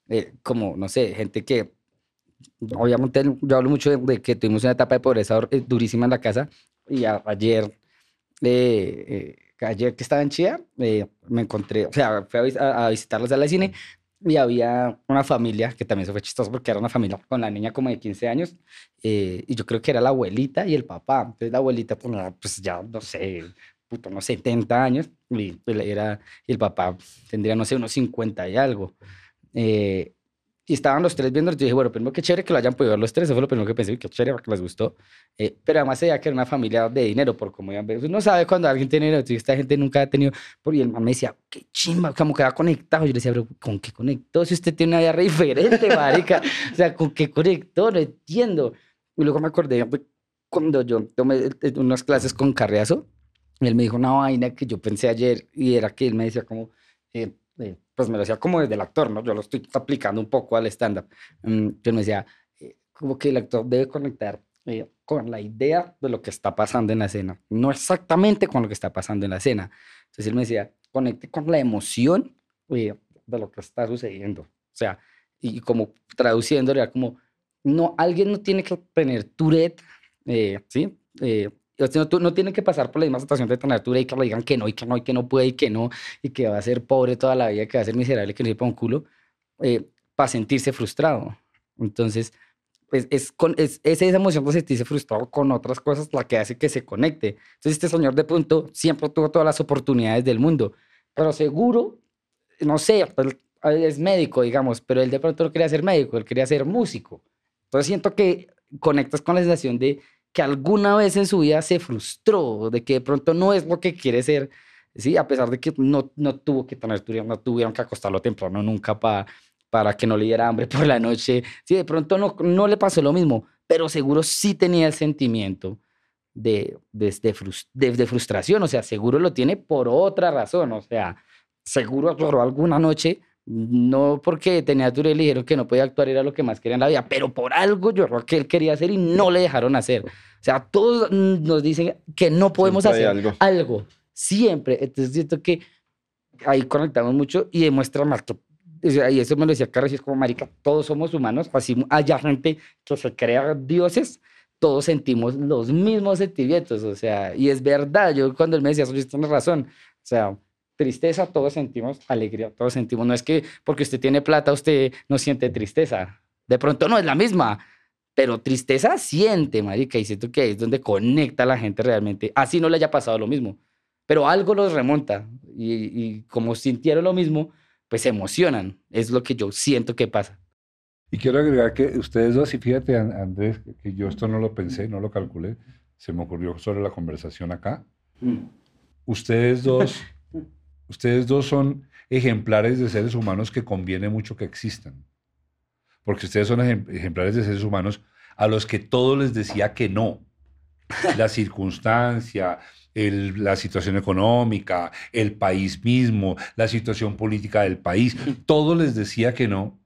eh, como, no sé, gente que, obviamente yo hablo mucho de, que tuvimos una etapa de pobreza eh, durísima en la casa, y ayer, ayer que estaba en Chía, me encontré, o sea, fui a, a visitarlos a la cine, y había una familia que también se fue chistoso porque era una familia con la niña como de 15 años eh, y yo creo que era la abuelita y el papá. Entonces la abuelita pues, pues ya no sé, puto, no 70 años y, pues, era, y el papá tendría no sé unos 50 y algo. Eh, y estaban los tres viendo, y dije, bueno, primero que chévere que lo hayan podido ver los tres, eso fue lo primero que pensé, que chévere, que les gustó. Eh, pero además se veía que era una familia de dinero, por como iban ver. Uno sabe cuando alguien tiene dinero, esta gente nunca ha tenido, y el mamá me decía, qué chimba, como que va conectado. Yo le decía, pero ¿con qué conectó? Si usted tiene una vida diferente, marica. o sea, ¿con qué conectó? No entiendo. Y luego me acordé cuando yo tomé unas clases con Carriazo, él me dijo una vaina que yo pensé ayer, y era que él me decía como, eh, eh, pues me lo decía como desde el actor, ¿no? Yo lo estoy aplicando un poco al stand-up. Mm, yo me decía, eh, como que el actor debe conectar eh, con la idea de lo que está pasando en la escena, no exactamente con lo que está pasando en la escena. Entonces él me decía, conecte con la emoción de lo que está sucediendo. O sea, y como traduciéndole, era como, no, alguien no tiene que tener Tourette, ¿sí? No, no tiene que pasar por la misma situación de tener y que le digan que no, y que no, y que no puede, y que no, y que va a ser pobre toda la vida, que va a ser miserable, que no se un culo, eh, para sentirse frustrado. Entonces, pues es, con, es, esa emoción de sentirse frustrado con otras cosas la que hace que se conecte. Entonces, este señor de punto siempre tuvo todas las oportunidades del mundo, pero seguro, no sé, pues, es médico, digamos, pero él de pronto no quería ser médico, él quería ser músico. Entonces, siento que conectas con la sensación de que alguna vez en su vida se frustró, de que de pronto no es lo que quiere ser, ¿sí? A pesar de que no, no tuvo que tener, no tuvieron que acostarlo temprano nunca para para que no le diera hambre por la noche. Sí, de pronto no, no le pasó lo mismo, pero seguro sí tenía el sentimiento de, de, de, frustración, o sea, seguro lo tiene por otra razón, o sea, seguro lloró alguna noche no porque tenía duro y le dijeron que no podía actuar, era lo que más quería en la vida, pero por algo yo creo que él quería hacer y no le dejaron hacer. O sea, todos nos dicen que no podemos hacer algo. Siempre. Entonces siento que ahí conectamos mucho y demuestra más y eso me lo decía Carlos, y es como, marica, todos somos humanos, así haya gente que se crea dioses, todos sentimos los mismos sentimientos, o sea, y es verdad, yo cuando él me decía eso, tienes razón, o sea, tristeza, todos sentimos alegría, todos sentimos. No es que porque usted tiene plata, usted no siente tristeza. De pronto no es la misma, pero tristeza siente, marica, y siento que es donde conecta a la gente realmente. Así no le haya pasado lo mismo, pero algo los remonta y, como sintieron lo mismo, pues se emocionan. Es lo que yo siento que pasa. Y quiero agregar que ustedes dos, y fíjate, Andrés, que yo esto no lo pensé, no lo calculé, se me ocurrió sobre la conversación acá. Mm. Ustedes dos Ustedes dos son ejemplares de seres humanos que conviene mucho que existan. Porque ustedes son ejemplares de seres humanos a los que todo les decía que no. La circunstancia, la situación económica, el país mismo, la situación política del país, todo les decía que no.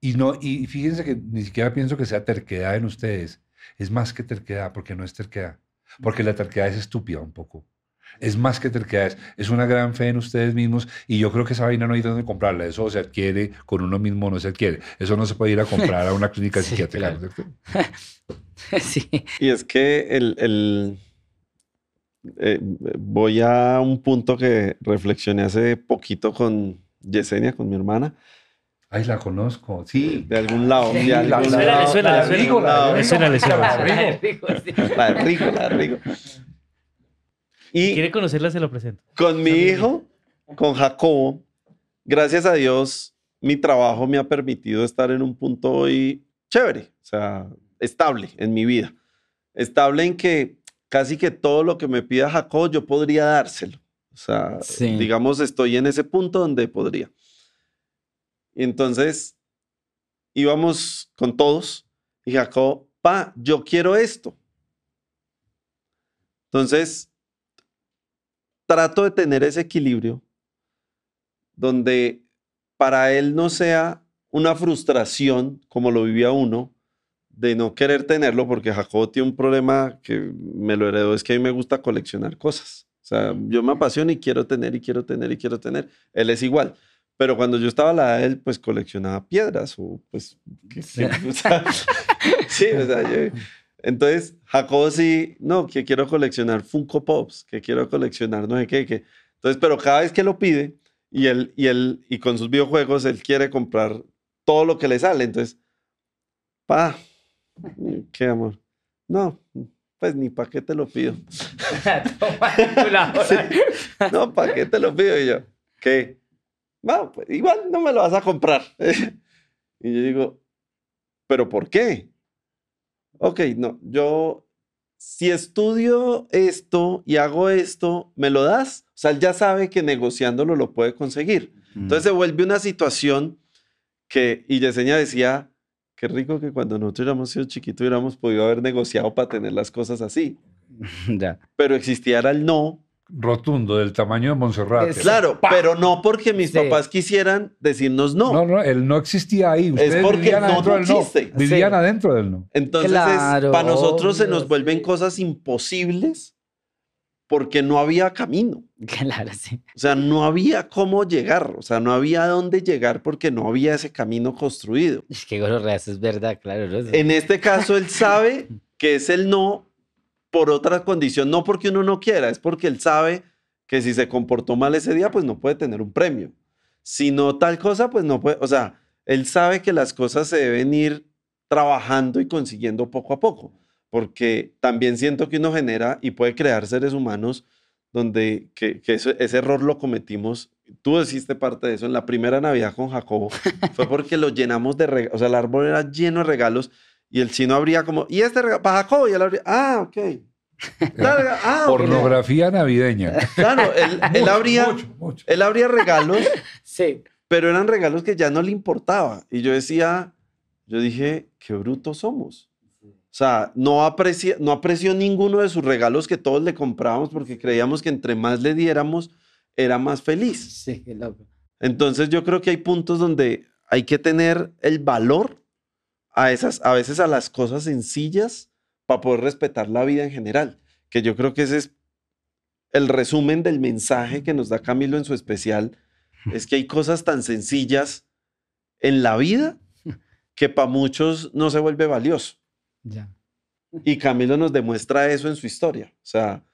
Y, no, y fíjense que ni siquiera pienso que sea terquedad en ustedes. Es más que terquedad, porque no es terquedad. Porque la terquedad es estúpida un poco. Es más que terquedad, es una gran fe en ustedes mismos y yo creo que esa vaina no hay donde comprarla. Eso se adquiere con uno mismo, no se adquiere. Eso no se puede ir a comprar a una clínica psiquiátrica. sí. Y es que el, eh, voy a un punto que reflexioné hace poquito con Yesenia, con mi hermana. Ay, la conozco, sí. De algún lado. Sí, la, la, suena, le suena, la Rigo, la suena. La de Rigo, la de Rigo, la quiere conocerla, se lo presento. Con mi hijo, con Jacobo, gracias a Dios, mi trabajo me ha permitido estar en un punto hoy chévere, o sea, estable en mi vida. Estable en que casi que todo lo que me pida Jacob yo podría dárselo. O sea, digamos, estoy en ese punto donde podría. Y entonces íbamos con todos y Jacob, pa, yo quiero esto. Entonces, trato de tener ese equilibrio donde para él no sea una frustración como lo vivía uno de no querer tenerlo porque Jacob tiene un problema que me lo heredó, es que a mí me gusta coleccionar cosas. O sea, yo me apasiono y quiero tener y quiero tener y quiero tener. Él es igual. Pero cuando yo estaba a la él, pues coleccionaba piedras o pues... sí, o sea, yo, entonces, Jacobo sí, no, que quiero coleccionar Funko Pops, que quiero coleccionar no sé qué, que... Entonces, pero cada vez que lo pide y él, y él, y con sus videojuegos, él quiere comprar todo lo que le sale. Entonces, pa, qué amor. No, pues ni para qué te lo pido. No, ¿para qué te lo pido? Y yo, ¿qué? Bueno, pues igual no me lo vas a comprar. y yo digo, ¿pero por qué? Ok, no, yo si estudio esto y hago esto, ¿me lo das? O sea, él ya sabe que negociándolo lo puede conseguir. Entonces se vuelve una situación que, y Yesenia decía, qué rico que cuando nosotros hubiéramos sido chiquitos hubiéramos podido haber negociado para tener las cosas así. ya. Pero existiera el no rotundo del tamaño de Montserrat. Claro, pero no porque mis papás quisieran decirnos no. No, no, él no existía ahí. es porque no, no existe. Vivían adentro del no. Entonces, para nosotros se nos vuelven cosas imposibles porque no había camino. Claro, sí. O sea, no había cómo llegar, o sea, no había dónde llegar porque no había ese camino construido. Es que eso es verdad, claro. En este caso, él sabe que es el no por otra condición, no porque uno no quiera, es porque él sabe que si se comportó mal ese día, pues no puede tener un premio. Si no tal cosa, pues no puede, o sea, él sabe que las cosas se deben ir trabajando y consiguiendo poco a poco, porque también siento que uno genera y puede crear seres humanos donde que, ese error lo cometimos. Tú hiciste parte de eso en la primera Navidad con Jacobo. Fue porque lo llenamos de regalos, o sea, el árbol era lleno de regalos y el chino habría como, ¿y este Jacobo. Y él habría, ah, ok. Ah, Pornografía navideña. Claro, él, él habría, él habría regalos, sí. pero eran regalos que ya no le importaba. Y yo decía, yo dije, qué brutos somos. O sea, no, aprecia, no apreció ninguno de sus regalos que todos le comprábamos porque creíamos que entre más le diéramos, era más feliz. Sí. Entonces yo creo que hay puntos donde hay que tener el valor a, esas, a veces a las cosas sencillas para poder respetar la vida en general, que yo creo que ese es el resumen del mensaje que nos da Camilo en su especial, es que hay cosas tan sencillas en la vida que para muchos no se vuelve valioso. Ya. Y Camilo nos demuestra eso en su historia. O sea,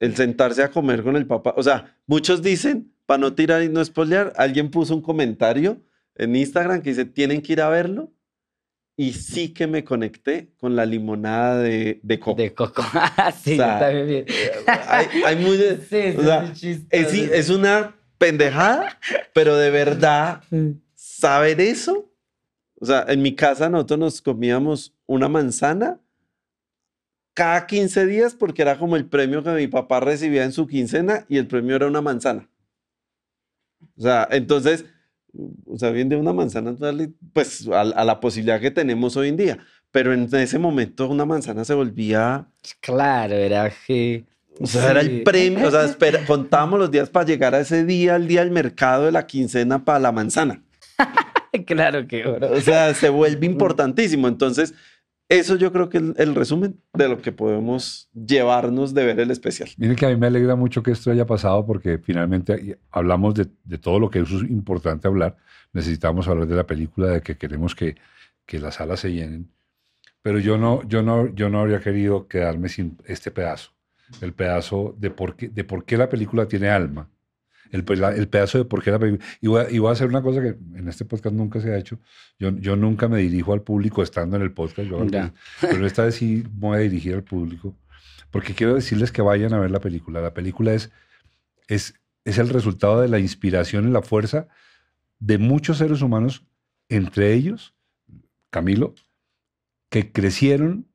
el sentarse a comer con el papá. O sea, muchos dicen, para no tirar y no spoilear, alguien puso un comentario en Instagram que dice, tienen que ir a verlo y sí que me conecté con la limonada de, de coco. De coco. sí, también bien. Hay, hay muy... sí, o sea, es, es, una pendejada, pero de verdad, saber eso. O sea, en mi casa nosotros nos comíamos una manzana cada 15 días porque era como el premio que mi papá recibía en su quincena y el premio era una manzana. O sea, entonces o sea, bien de una manzana, pues a, la posibilidad que tenemos hoy en día. Pero en ese momento una manzana se volvía... Claro, era que... O sea, era el premio, o sea, contábamos los días para llegar a ese día, el día del mercado de la quincena para la manzana. claro que O sea, se vuelve importantísimo. Entonces, eso yo creo que es el resumen de lo que podemos llevarnos de ver el especial. Miren que a mí me alegra mucho que esto haya pasado porque finalmente hablamos de, todo lo que es importante hablar. Necesitamos hablar de la película, de que queremos que, que las salas se llenen. Pero yo no, yo, no, yo no habría querido quedarme sin este pedazo. El pedazo de por qué, de por qué la película tiene alma el, pues, el, pedazo de por qué la película. Y voy, a, hacer una cosa que en este podcast nunca se ha hecho. Yo, yo nunca me dirijo al público estando en el podcast, pero esta vez sí voy a dirigir al público, porque quiero decirles que vayan a ver la película. La película es, es, es el resultado de la inspiración y la fuerza de muchos seres humanos, entre ellos, Camilo, que crecieron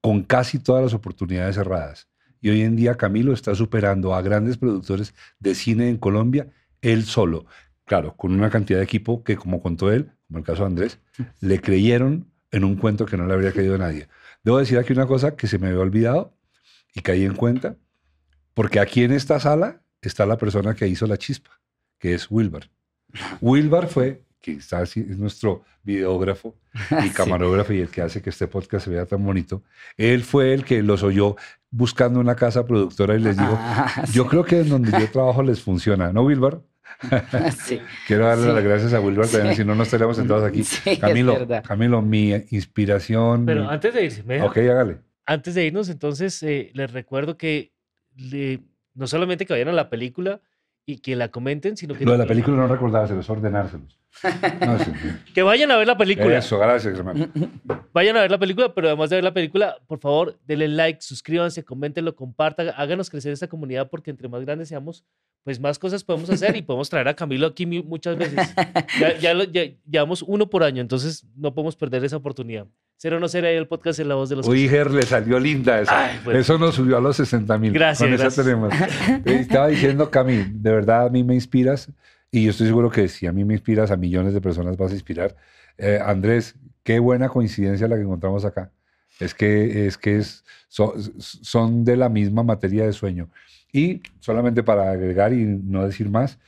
con casi todas las oportunidades cerradas y hoy en día Camilo está superando a grandes productores de cine en Colombia él solo. Claro, con una cantidad de equipo que, como contó él, como el caso de Andrés, le creyeron en un cuento que no le habría creído a nadie. Debo decir aquí una cosa que se me había olvidado y caí en cuenta, porque aquí en esta sala está la persona que hizo la chispa, que es Wilbar. Wilbar fue que está, es nuestro videógrafo y camarógrafo y el que hace que este podcast se vea tan bonito, él fue el que los oyó buscando una casa productora y les dijo, ah, yo creo que en donde yo trabajo les funciona, ¿no, Wilbar? sí. Quiero darle las gracias a Wilbar también, si no, no estaríamos sentados aquí. Camilo, Camilo, mi inspiración. Pero antes de irse, Ok, hágale. Antes de irnos, entonces, eh, les recuerdo que no solamente que vayan a la película, y que la comenten, sino que... Lo de la película no recordaba, se los ordenárselos. que vayan a ver la película. Eso, gracias, hermano. Vayan a ver la película, pero además de ver la película, por favor, denle like, suscríbanse, coméntenlo, compartan, háganos crecer esta comunidad porque entre más grandes seamos, pues más cosas podemos hacer y podemos traer a Camilo aquí muchas veces. Ya, ya, llevamos uno por año, entonces no podemos perder esa oportunidad. Cero no será ahí el podcast en la voz de los... Uy, Ger, le salió linda esa. Eso nos subió a los 60 mil. Gracias, gracias. tenemos. Estaba diciendo, Cami, de verdad a mí me inspiras y yo estoy seguro que si a mí me inspiras, a millones de personas vas a inspirar. Eh, Andrés, qué buena coincidencia la que encontramos acá. Es que, es que es, son de la misma materia de sueño. Y solamente para agregar y no decir más,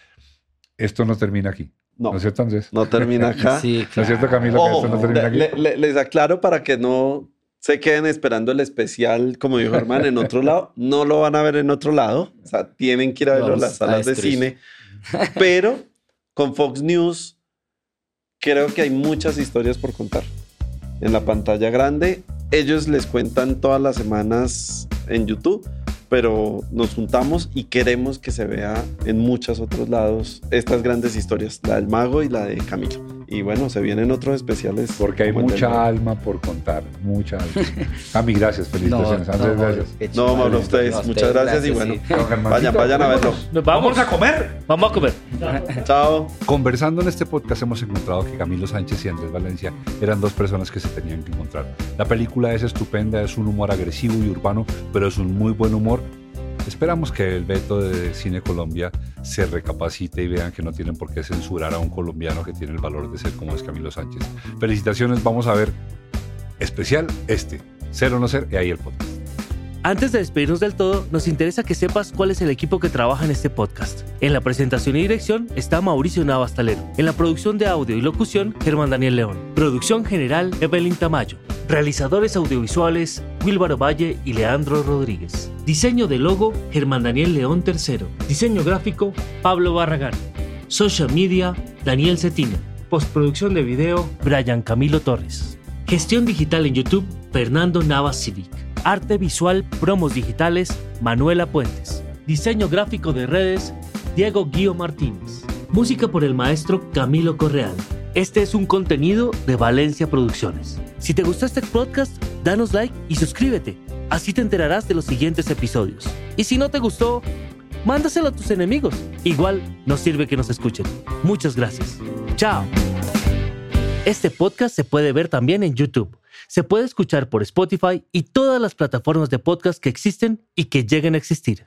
esto no termina aquí. No, ¿No es cierto, Andrés? No termina acá. sí, ¿No es cierto, Camilo, que esto no termina aquí? les aclaro para que no se queden esperando el especial, como dijo Herman, en otro lado. No lo van a ver en otro lado. O sea, tienen que ir a verlo en las salas de cine. Pero con Fox News creo que hay muchas historias por contar. En la pantalla grande, ellos les cuentan todas las semanas en YouTube pero nos juntamos y queremos que se vea en muchos otros lados estas grandes historias, la del mago y la de Camilo. Y bueno, se vienen otros especiales. Porque hay mucha alma por contar, mucha alma. Cami, gracias, felicitaciones. No, Andrés, gracias. No, Mauro, ustedes, muchas gracias, y bueno, vayan, vayan a verlo. Nos vamos a comer. Vamos a comer. Chao. Conversando en este podcast hemos encontrado que Camilo Sánchez y Andrés Valencia eran dos personas que se tenían que encontrar. La película es estupenda, es un humor agresivo y urbano, pero es un muy buen humor Esperamos que el veto de Cine Colombia se recapacite y vean que no tienen por qué censurar a un colombiano que tiene el valor de ser como es Camilo Sánchez. Felicitaciones, vamos a ver especial este, ser o no ser, y ahí el podcast. Antes de despedirnos del todo, nos interesa que sepas cuál es el equipo que trabaja en este podcast. En la presentación y dirección está Mauricio Navastalero. En la producción de audio y locución, Germán Daniel León. Producción general, Evelyn Tamayo. Realizadores audiovisuales, Wilbaro Valle y Leandro Rodríguez. Diseño de logo, Germán Daniel León III. Diseño gráfico, Pablo Barragán. Social media, Daniel Cetina. Postproducción de video, Brian Camilo Torres. Gestión digital en YouTube, Fernando Navas Civic. Arte visual, promos digitales, Manuela Puentes. Diseño gráfico de redes, Diego Guío Martínez. Música por el maestro Camilo Correal. Este es un contenido de Valencia Producciones. Si te gustó este podcast, danos like y suscríbete. Así te enterarás de los siguientes episodios. Y si no te gustó, mándaselo a tus enemigos. Igual nos sirve que nos escuchen. Muchas gracias. Chao. Este podcast se puede ver también en YouTube. Se puede escuchar por Spotify y todas las plataformas de podcast que existen y que lleguen a existir.